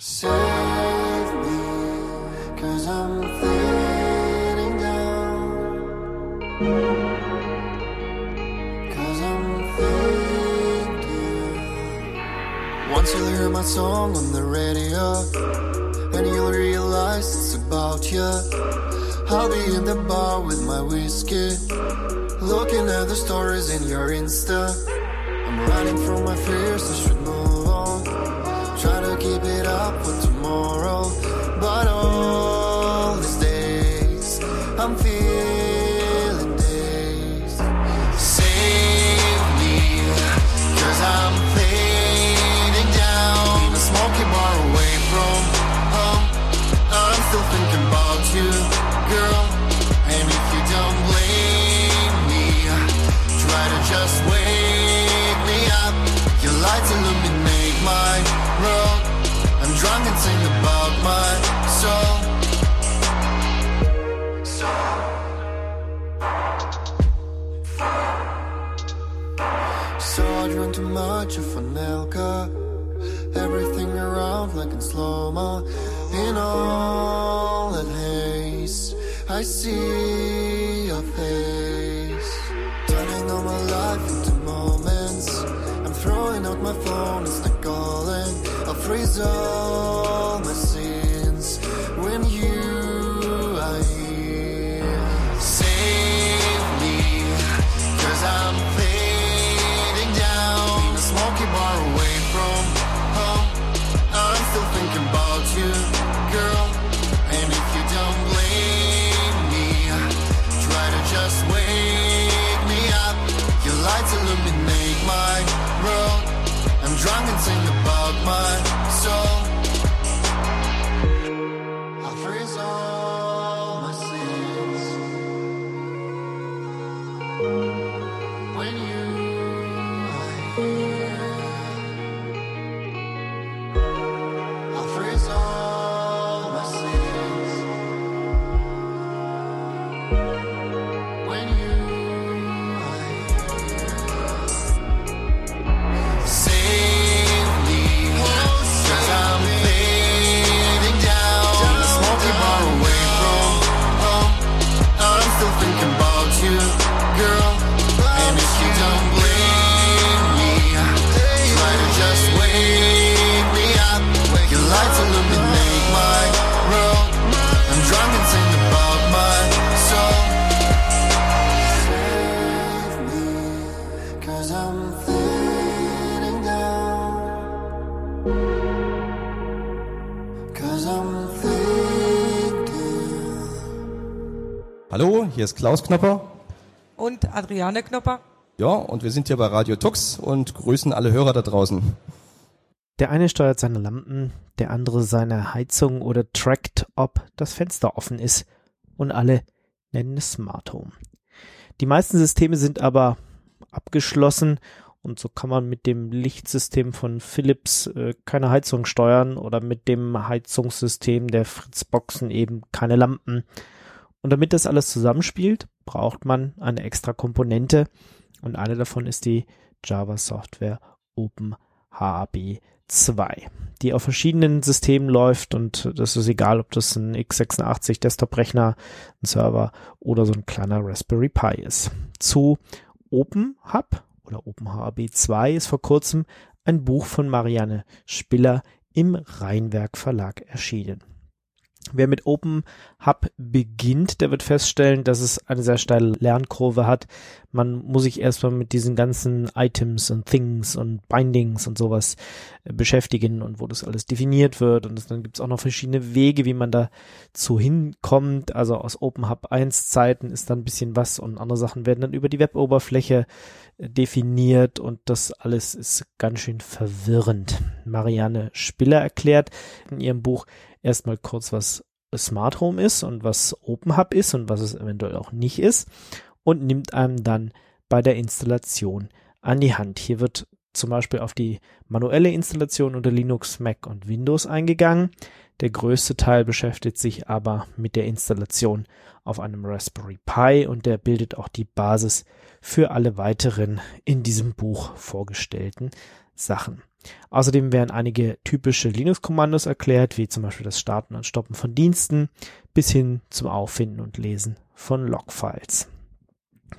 Once you'll hear my song on the radio, and you'll realize it's about you. I'll be in the bar with my whiskey. Looking at the stories in your Insta. I'm running from my fears, I should move on. Try to keep it up for tomorrow. Drank too much of an Elka. Everything around like in slow mo. In all that haze, I see your face. Turning all my life into moments. I'm throwing out my phone, it's not calling. I'll freeze all Hallo, hier ist Klaus Knopper. Und Adriane Knopper. Ja, und wir sind hier bei Radio Tux und grüßen alle Hörer da draußen. Der eine steuert seine Lampen, der andere seine Heizung oder trackt, ob das Fenster offen ist. Und alle nennen es Smart Home. Die meisten Systeme sind aber abgeschlossen und so kann man mit dem Lichtsystem von Philips äh, keine Heizung steuern oder mit dem Heizungssystem der Fritzboxen eben keine Lampen. Und damit das alles zusammenspielt, braucht man eine extra Komponente und eine davon ist die Java Software OpenHB 2, die auf verschiedenen Systemen läuft und das ist egal, ob das ein x86 Desktop-Rechner, ein Server oder so ein kleiner Raspberry Pi ist. Zu OpenHub oder OpenHB 2 ist vor kurzem ein Buch von Marianne Spiller im Rheinwerk Verlag erschienen. Wer mit Open Hub beginnt, der wird feststellen, dass es eine sehr steile Lernkurve hat. Man muss sich erstmal mit diesen ganzen Items und Things und Bindings und sowas äh, beschäftigen und wo das alles definiert wird. Und dann gibt es auch noch verschiedene Wege, wie man dazu hinkommt. Also aus Open Hub 1 Zeiten ist dann ein bisschen was und andere Sachen werden dann über die Weboberfläche äh, definiert und das alles ist ganz schön verwirrend. Marianne Spiller erklärt in ihrem Buch erstmal kurz, was Smart Home ist und was Open Hub ist und was es eventuell auch nicht ist und nimmt einem dann bei der Installation an die Hand. Hier wird zum Beispiel auf die manuelle Installation unter Linux, Mac und Windows eingegangen. Der größte Teil beschäftigt sich aber mit der Installation auf einem Raspberry Pi und der bildet auch die Basis für alle weiteren in diesem Buch vorgestellten Sachen. Außerdem werden einige typische Linux-Kommandos erklärt, wie zum Beispiel das Starten und Stoppen von Diensten bis hin zum Auffinden und Lesen von Logfiles.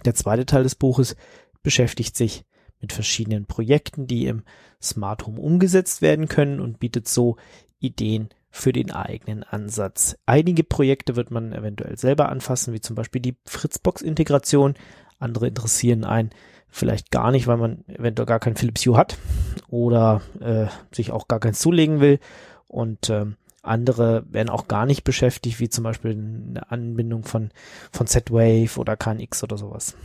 Der zweite Teil des Buches beschäftigt sich mit verschiedenen Projekten, die im Smart Home umgesetzt werden können und bietet so Ideen für den eigenen Ansatz. Einige Projekte wird man eventuell selber anfassen, wie zum Beispiel die Fritzbox-Integration. Andere interessieren einen vielleicht gar nicht, weil man eventuell gar kein Philips Hue hat oder äh, sich auch gar keins zulegen will. Und ähm, andere werden auch gar nicht beschäftigt, wie zum Beispiel eine Anbindung von, von Z-Wave oder KNX oder sowas.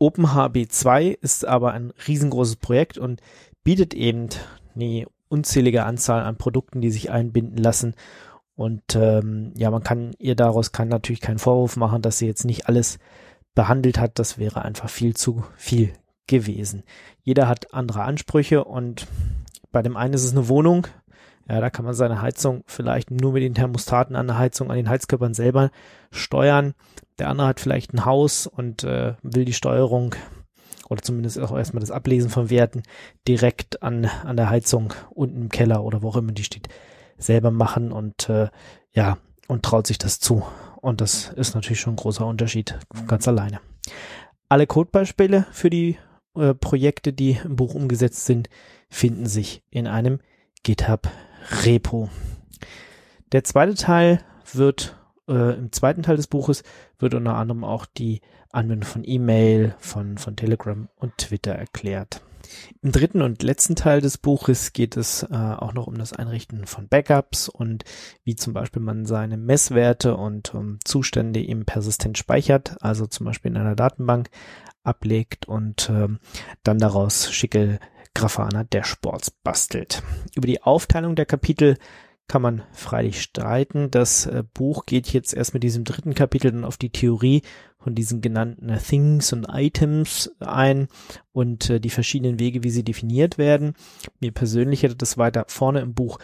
OpenHB2 ist aber ein riesengroßes Projekt und bietet eben eine unzählige Anzahl an Produkten, die sich einbinden lassen. Und ähm, ja, man kann ihr daraus kann natürlich keinen Vorwurf machen, dass sie jetzt nicht alles behandelt hat, das wäre einfach viel zu viel gewesen. Jeder hat andere Ansprüche und bei dem einen ist es eine Wohnung, ja, da kann man seine Heizung vielleicht nur mit den Thermostaten an der Heizung, an den Heizkörpern selber steuern. Der andere hat vielleicht ein Haus und äh, will die Steuerung oder zumindest auch erstmal das Ablesen von Werten direkt an, an der Heizung unten im Keller oder wo auch immer die steht, selber machen und äh, ja, und traut sich das zu. Und das ist natürlich schon ein großer Unterschied, ganz alleine. Alle Codebeispiele für die äh, Projekte, die im Buch umgesetzt sind, finden sich in einem GitHub Repo. Der zweite Teil wird äh, im zweiten Teil des Buches wird unter anderem auch die Anwendung von E-Mail, von, von Telegram und Twitter erklärt. Im dritten und letzten Teil des Buches geht es äh, auch noch um das Einrichten von Backups und wie zum Beispiel man seine Messwerte und um, ähm, Zustände eben persistent speichert, also zum Beispiel in einer Datenbank ablegt und äh, dann daraus schicke Grafana Dashboards bastelt. Über die Aufteilung der Kapitel kann man freilich streiten. Das äh, Buch geht jetzt erst mit diesem dritten Kapitel dann auf die Theorie von diesen genannten Things und Items ein und äh, die verschiedenen Wege, wie sie definiert werden. Mir persönlich hätte das weiter vorne im Buch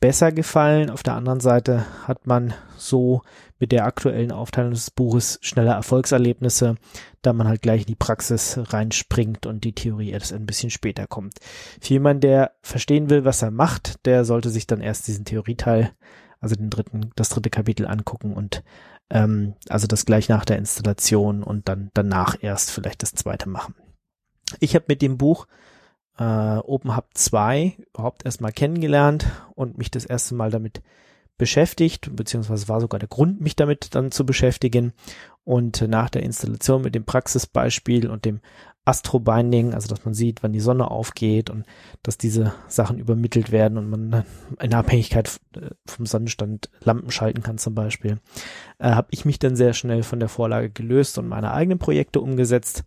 besser gefallen. Auf der anderen Seite hat man so mit der aktuellen Aufteilung des Buches schneller Erfolgserlebnisse, da man halt gleich in die Praxis reinspringt und die Theorie erst ein bisschen später kommt. Für jemanden, der verstehen will, was er macht, der sollte sich dann erst diesen Theorieteil, also den dritten, das dritte Kapitel angucken und ähm, also das gleich nach der Installation und dann danach erst vielleicht das zweite machen. Ich habe mit dem Buch äh, OpenHub 2 überhaupt erstmal kennengelernt und mich das erste Mal damit beschäftigt, beziehungsweise war sogar der Grund, mich damit dann zu beschäftigen. Und nach der Installation mit dem Praxisbeispiel und dem Astrobinding, also dass man sieht, wann die Sonne aufgeht und dass diese Sachen übermittelt werden und man in Abhängigkeit äh, vom Sonnenstand Lampen schalten kann zum Beispiel, äh, habe ich mich dann sehr schnell von der Vorlage gelöst und meine eigenen Projekte umgesetzt.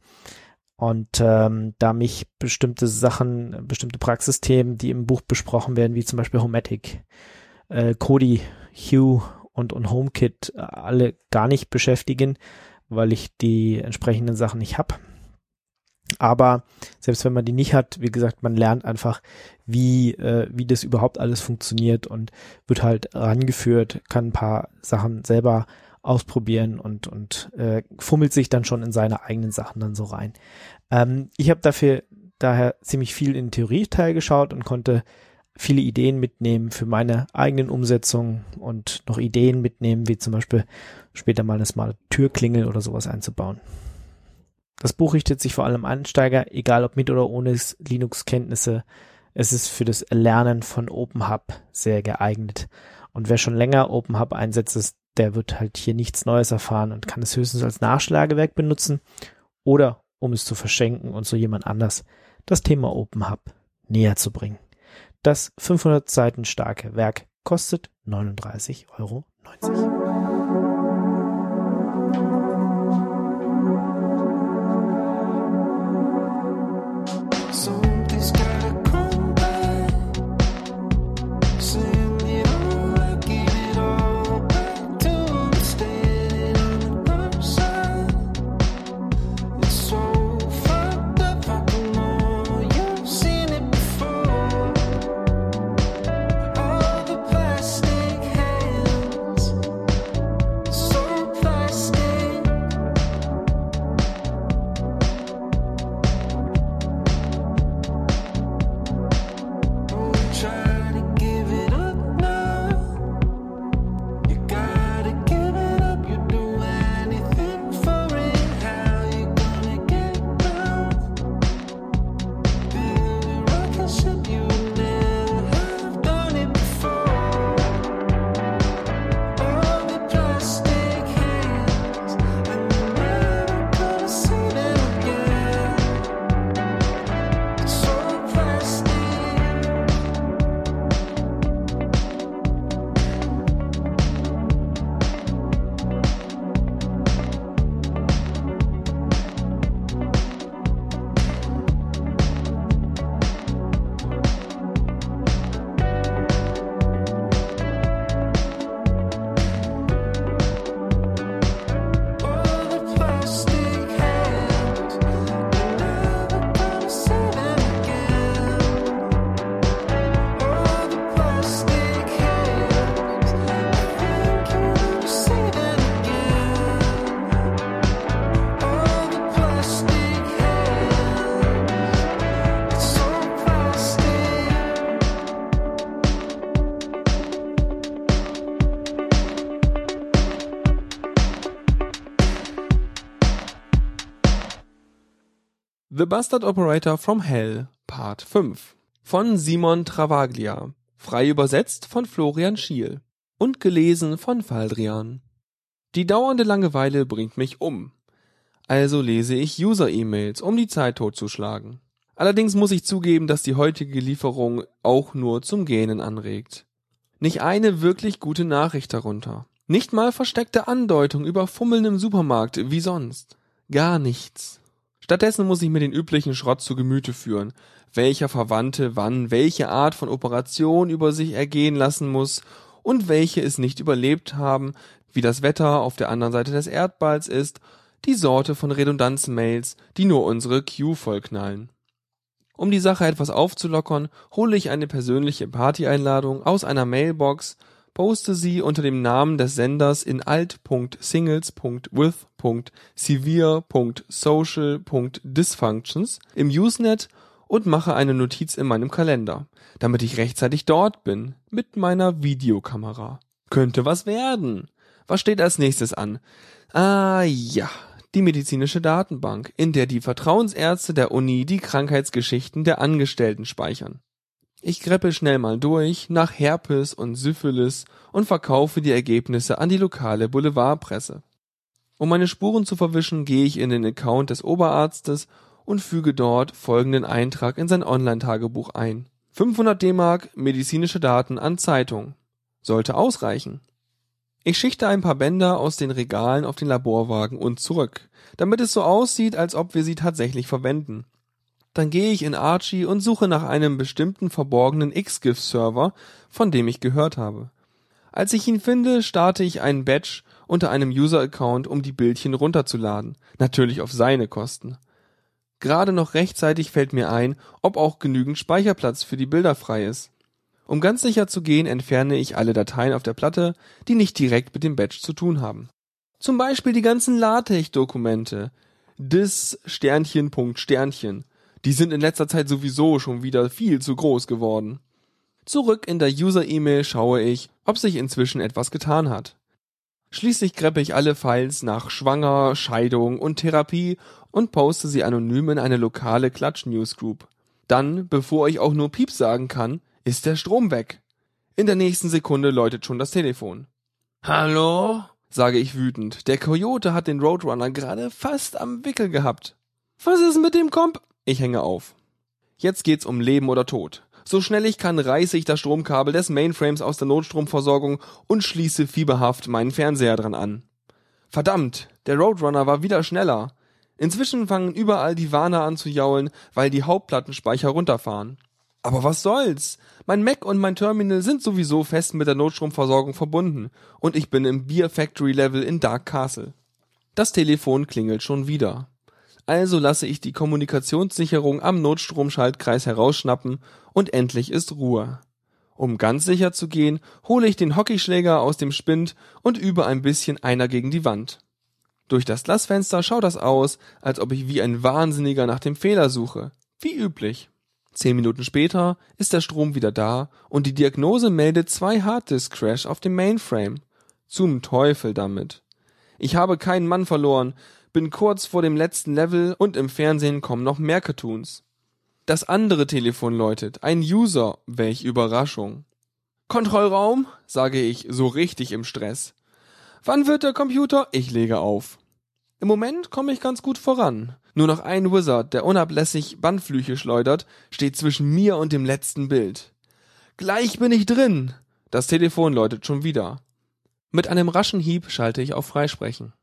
Und ähm, da mich bestimmte Sachen, bestimmte Praxisthemen, die im Buch besprochen werden, wie zum Beispiel Homatic, äh, Kodi, Hue und, und HomeKit, äh, alle gar nicht beschäftigen, weil ich die entsprechenden Sachen nicht habe aber selbst wenn man die nicht hat, wie gesagt, man lernt einfach, wie, äh, wie das überhaupt alles funktioniert und wird halt rangeführt, kann ein paar Sachen selber ausprobieren und, und äh, fummelt sich dann schon in seine eigenen Sachen dann so rein. Ähm, ich habe dafür daher ziemlich viel in den Theorieteil geschaut und konnte viele Ideen mitnehmen für meine eigenen Umsetzungen und noch Ideen mitnehmen, wie zum Beispiel später mal eine smarte Türklingel oder sowas einzubauen. Das Buch richtet sich vor allem an Einsteiger, egal ob mit oder ohne Linux-Kenntnisse. Es ist für das Erlernen von OpenHub sehr geeignet. Und wer schon länger OpenHub einsetzt, der wird halt hier nichts Neues erfahren und kann es höchstens als Nachschlagewerk benutzen oder um es zu verschenken und so jemand anders das Thema OpenHub näher zu bringen. Das 500 Seiten starke Werk kostet 39,90 Euro. The Bastard Operator from Hell Part 5 von Simon Travaglia, frei übersetzt von Florian Schiel und gelesen von Faldrian. Die dauernde Langeweile bringt mich um. Also lese ich User-E-Mails, um die Zeit totzuschlagen. Allerdings muss ich zugeben, dass die heutige Lieferung auch nur zum Gähnen anregt. Nicht eine wirklich gute Nachricht darunter. Nicht mal versteckte Andeutung über Fummeln im Supermarkt wie sonst. Gar nichts. Stattdessen muss ich mir den üblichen Schrott zu Gemüte führen, welcher Verwandte wann welche Art von Operation über sich ergehen lassen muss und welche es nicht überlebt haben, wie das Wetter auf der anderen Seite des Erdballs ist, die Sorte von Redundanzmails, die nur unsere Queue vollknallen. Um die Sache etwas aufzulockern, hole ich eine persönliche Partyeinladung aus einer Mailbox poste sie unter dem Namen des Senders in alt.singles.with.severe.social.dysfunctions im Usenet und mache eine Notiz in meinem Kalender, damit ich rechtzeitig dort bin mit meiner Videokamera. Könnte was werden. Was steht als nächstes an? Ah ja, die medizinische Datenbank, in der die Vertrauensärzte der Uni die Krankheitsgeschichten der Angestellten speichern. Ich greppe schnell mal durch nach Herpes und Syphilis und verkaufe die Ergebnisse an die lokale Boulevardpresse. Um meine Spuren zu verwischen, gehe ich in den Account des Oberarztes und füge dort folgenden Eintrag in sein Online-Tagebuch ein. 500 D-Mark medizinische Daten an Zeitung. Sollte ausreichen. Ich schichte ein paar Bänder aus den Regalen auf den Laborwagen und zurück, damit es so aussieht, als ob wir sie tatsächlich verwenden. Dann gehe ich in Archie und suche nach einem bestimmten verborgenen XGIF-Server, von dem ich gehört habe. Als ich ihn finde, starte ich einen Badge unter einem User-Account, um die Bildchen runterzuladen, natürlich auf seine Kosten. Gerade noch rechtzeitig fällt mir ein, ob auch genügend Speicherplatz für die Bilder frei ist. Um ganz sicher zu gehen, entferne ich alle Dateien auf der Platte, die nicht direkt mit dem Badge zu tun haben. Zum Beispiel die ganzen LaTeX-Dokumente. Dis Sternchen Punkt Sternchen die sind in letzter Zeit sowieso schon wieder viel zu groß geworden. Zurück in der User-E-Mail schaue ich, ob sich inzwischen etwas getan hat. Schließlich greppe ich alle Files nach Schwanger, Scheidung und Therapie und poste sie anonym in eine lokale Klatsch-Newsgroup. Dann, bevor ich auch nur Pieps sagen kann, ist der Strom weg. In der nächsten Sekunde läutet schon das Telefon. Hallo? sage ich wütend. Der Coyote hat den Roadrunner gerade fast am Wickel gehabt. Was ist mit dem Komp? Ich hänge auf. Jetzt geht's um Leben oder Tod. So schnell ich kann, reiße ich das Stromkabel des Mainframes aus der Notstromversorgung und schließe fieberhaft meinen Fernseher dran an. Verdammt, der Roadrunner war wieder schneller. Inzwischen fangen überall die Warner an zu jaulen, weil die Hauptplattenspeicher runterfahren. Aber was soll's? Mein Mac und mein Terminal sind sowieso fest mit der Notstromversorgung verbunden und ich bin im Beer Factory Level in Dark Castle. Das Telefon klingelt schon wieder. Also lasse ich die Kommunikationssicherung am Notstromschaltkreis herausschnappen und endlich ist Ruhe. Um ganz sicher zu gehen, hole ich den Hockeyschläger aus dem Spind und übe ein bisschen einer gegen die Wand. Durch das Glasfenster schaut das aus, als ob ich wie ein Wahnsinniger nach dem Fehler suche. Wie üblich. Zehn Minuten später ist der Strom wieder da und die Diagnose meldet zwei Harddisk-Crash auf dem Mainframe. Zum Teufel damit. Ich habe keinen Mann verloren, bin kurz vor dem letzten Level und im Fernsehen kommen noch mehr Cartoons. Das andere Telefon läutet. Ein User. Welch Überraschung. Kontrollraum, sage ich, so richtig im Stress. Wann wird der Computer? Ich lege auf. Im Moment komme ich ganz gut voran. Nur noch ein Wizard, der unablässig Bandflüche schleudert, steht zwischen mir und dem letzten Bild. Gleich bin ich drin. Das Telefon läutet schon wieder. Mit einem raschen Hieb schalte ich auf Freisprechen.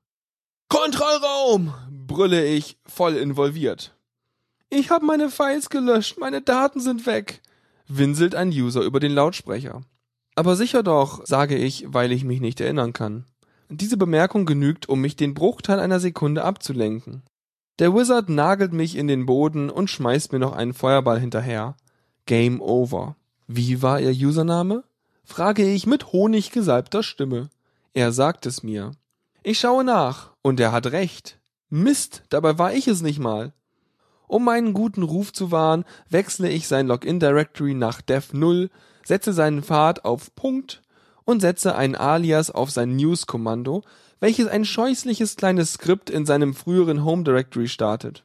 Kontrollraum! brülle ich, voll involviert. Ich habe meine Files gelöscht, meine Daten sind weg, winselt ein User über den Lautsprecher. Aber sicher doch, sage ich, weil ich mich nicht erinnern kann. Diese Bemerkung genügt, um mich den Bruchteil einer Sekunde abzulenken. Der Wizard nagelt mich in den Boden und schmeißt mir noch einen Feuerball hinterher. Game over. Wie war Ihr Username? frage ich mit honiggesalbter Stimme. Er sagt es mir. Ich schaue nach, und er hat recht. Mist, dabei war ich es nicht mal. Um meinen guten Ruf zu wahren, wechsle ich sein Login-Directory nach dev0, setze seinen Pfad auf Punkt und setze ein Alias auf sein News-Kommando, welches ein scheußliches kleines Skript in seinem früheren Home-Directory startet.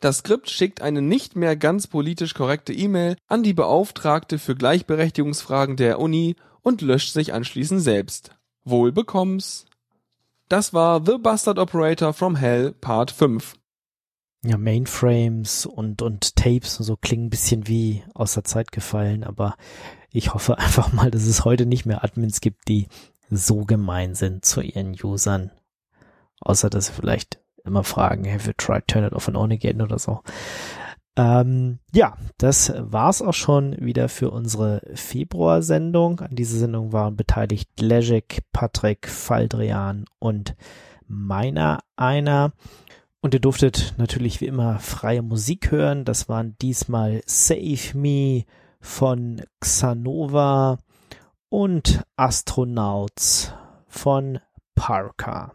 Das Skript schickt eine nicht mehr ganz politisch korrekte E-Mail an die Beauftragte für Gleichberechtigungsfragen der Uni und löscht sich anschließend selbst. Wohl bekomm's. Das war The Bastard Operator from Hell Part 5. Ja, Mainframes und, und Tapes und so klingen ein bisschen wie aus der Zeit gefallen, aber ich hoffe einfach mal, dass es heute nicht mehr Admins gibt, die so gemein sind zu ihren Usern. Außer, dass sie vielleicht immer fragen, have you tried turn it off and on again oder so. Ähm, ja, das war's auch schon wieder für unsere Februarsendung. An dieser Sendung waren beteiligt Lejek, Patrick, Faldrian und meiner einer. Und ihr durftet natürlich wie immer freie Musik hören. Das waren diesmal Save Me von Xanova und Astronauts von Parker.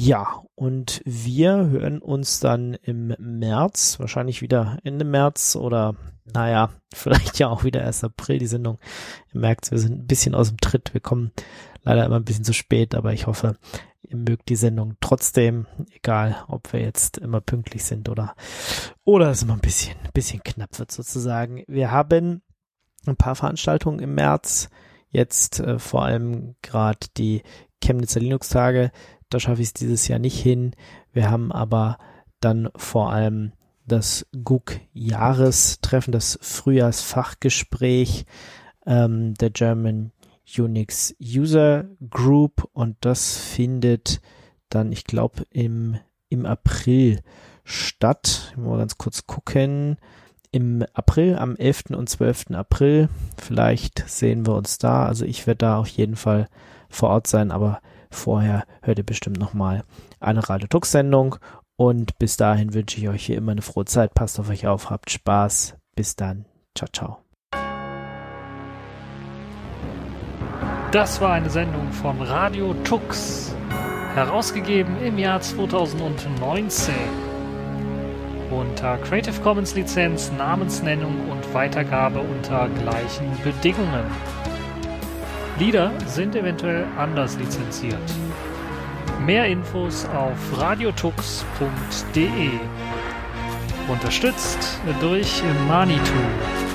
Ja, und wir hören uns dann im März, wahrscheinlich wieder Ende März oder naja, vielleicht ja auch wieder erst April die Sendung. Ihr merkt, wir sind ein bisschen aus dem Tritt. Wir kommen leider immer ein bisschen zu spät, aber ich hoffe, ihr mögt die Sendung trotzdem, egal ob wir jetzt immer pünktlich sind oder, oder es immer ein bisschen, ein bisschen knapp wird sozusagen. Wir haben ein paar Veranstaltungen im März. Jetzt äh, vor allem gerade die Chemnitzer Linux-Tage. Da schaffe ich es dieses Jahr nicht hin. Wir haben aber dann vor allem das GUG-Jahrestreffen, das Frühjahrsfachgespräch ähm, der German Unix User Group und das findet dann, ich glaube, im, im April statt. Ich muss mal ganz kurz gucken. Im April, am 11. und 12. April. Vielleicht sehen wir uns da. Also ich werde da auf jeden Fall vor Ort sein, aber vorher hört ihr bestimmt nochmal eine Radio Tux Sendung und bis dahin wünsche ich euch hier immer eine frohe Zeit. Passt auf euch auf, habt Spaß. Bis dann. Ciao, ciao. Das war eine Sendung von Radio Tux, herausgegeben im Jahr 2019. Unter Creative Commons Lizenz, Namensnennung und Weitergabe unter gleichen Bedingungen. Lieder sind eventuell anders lizenziert. Mehr Infos auf radiotux.de. Unterstützt durch Manitou.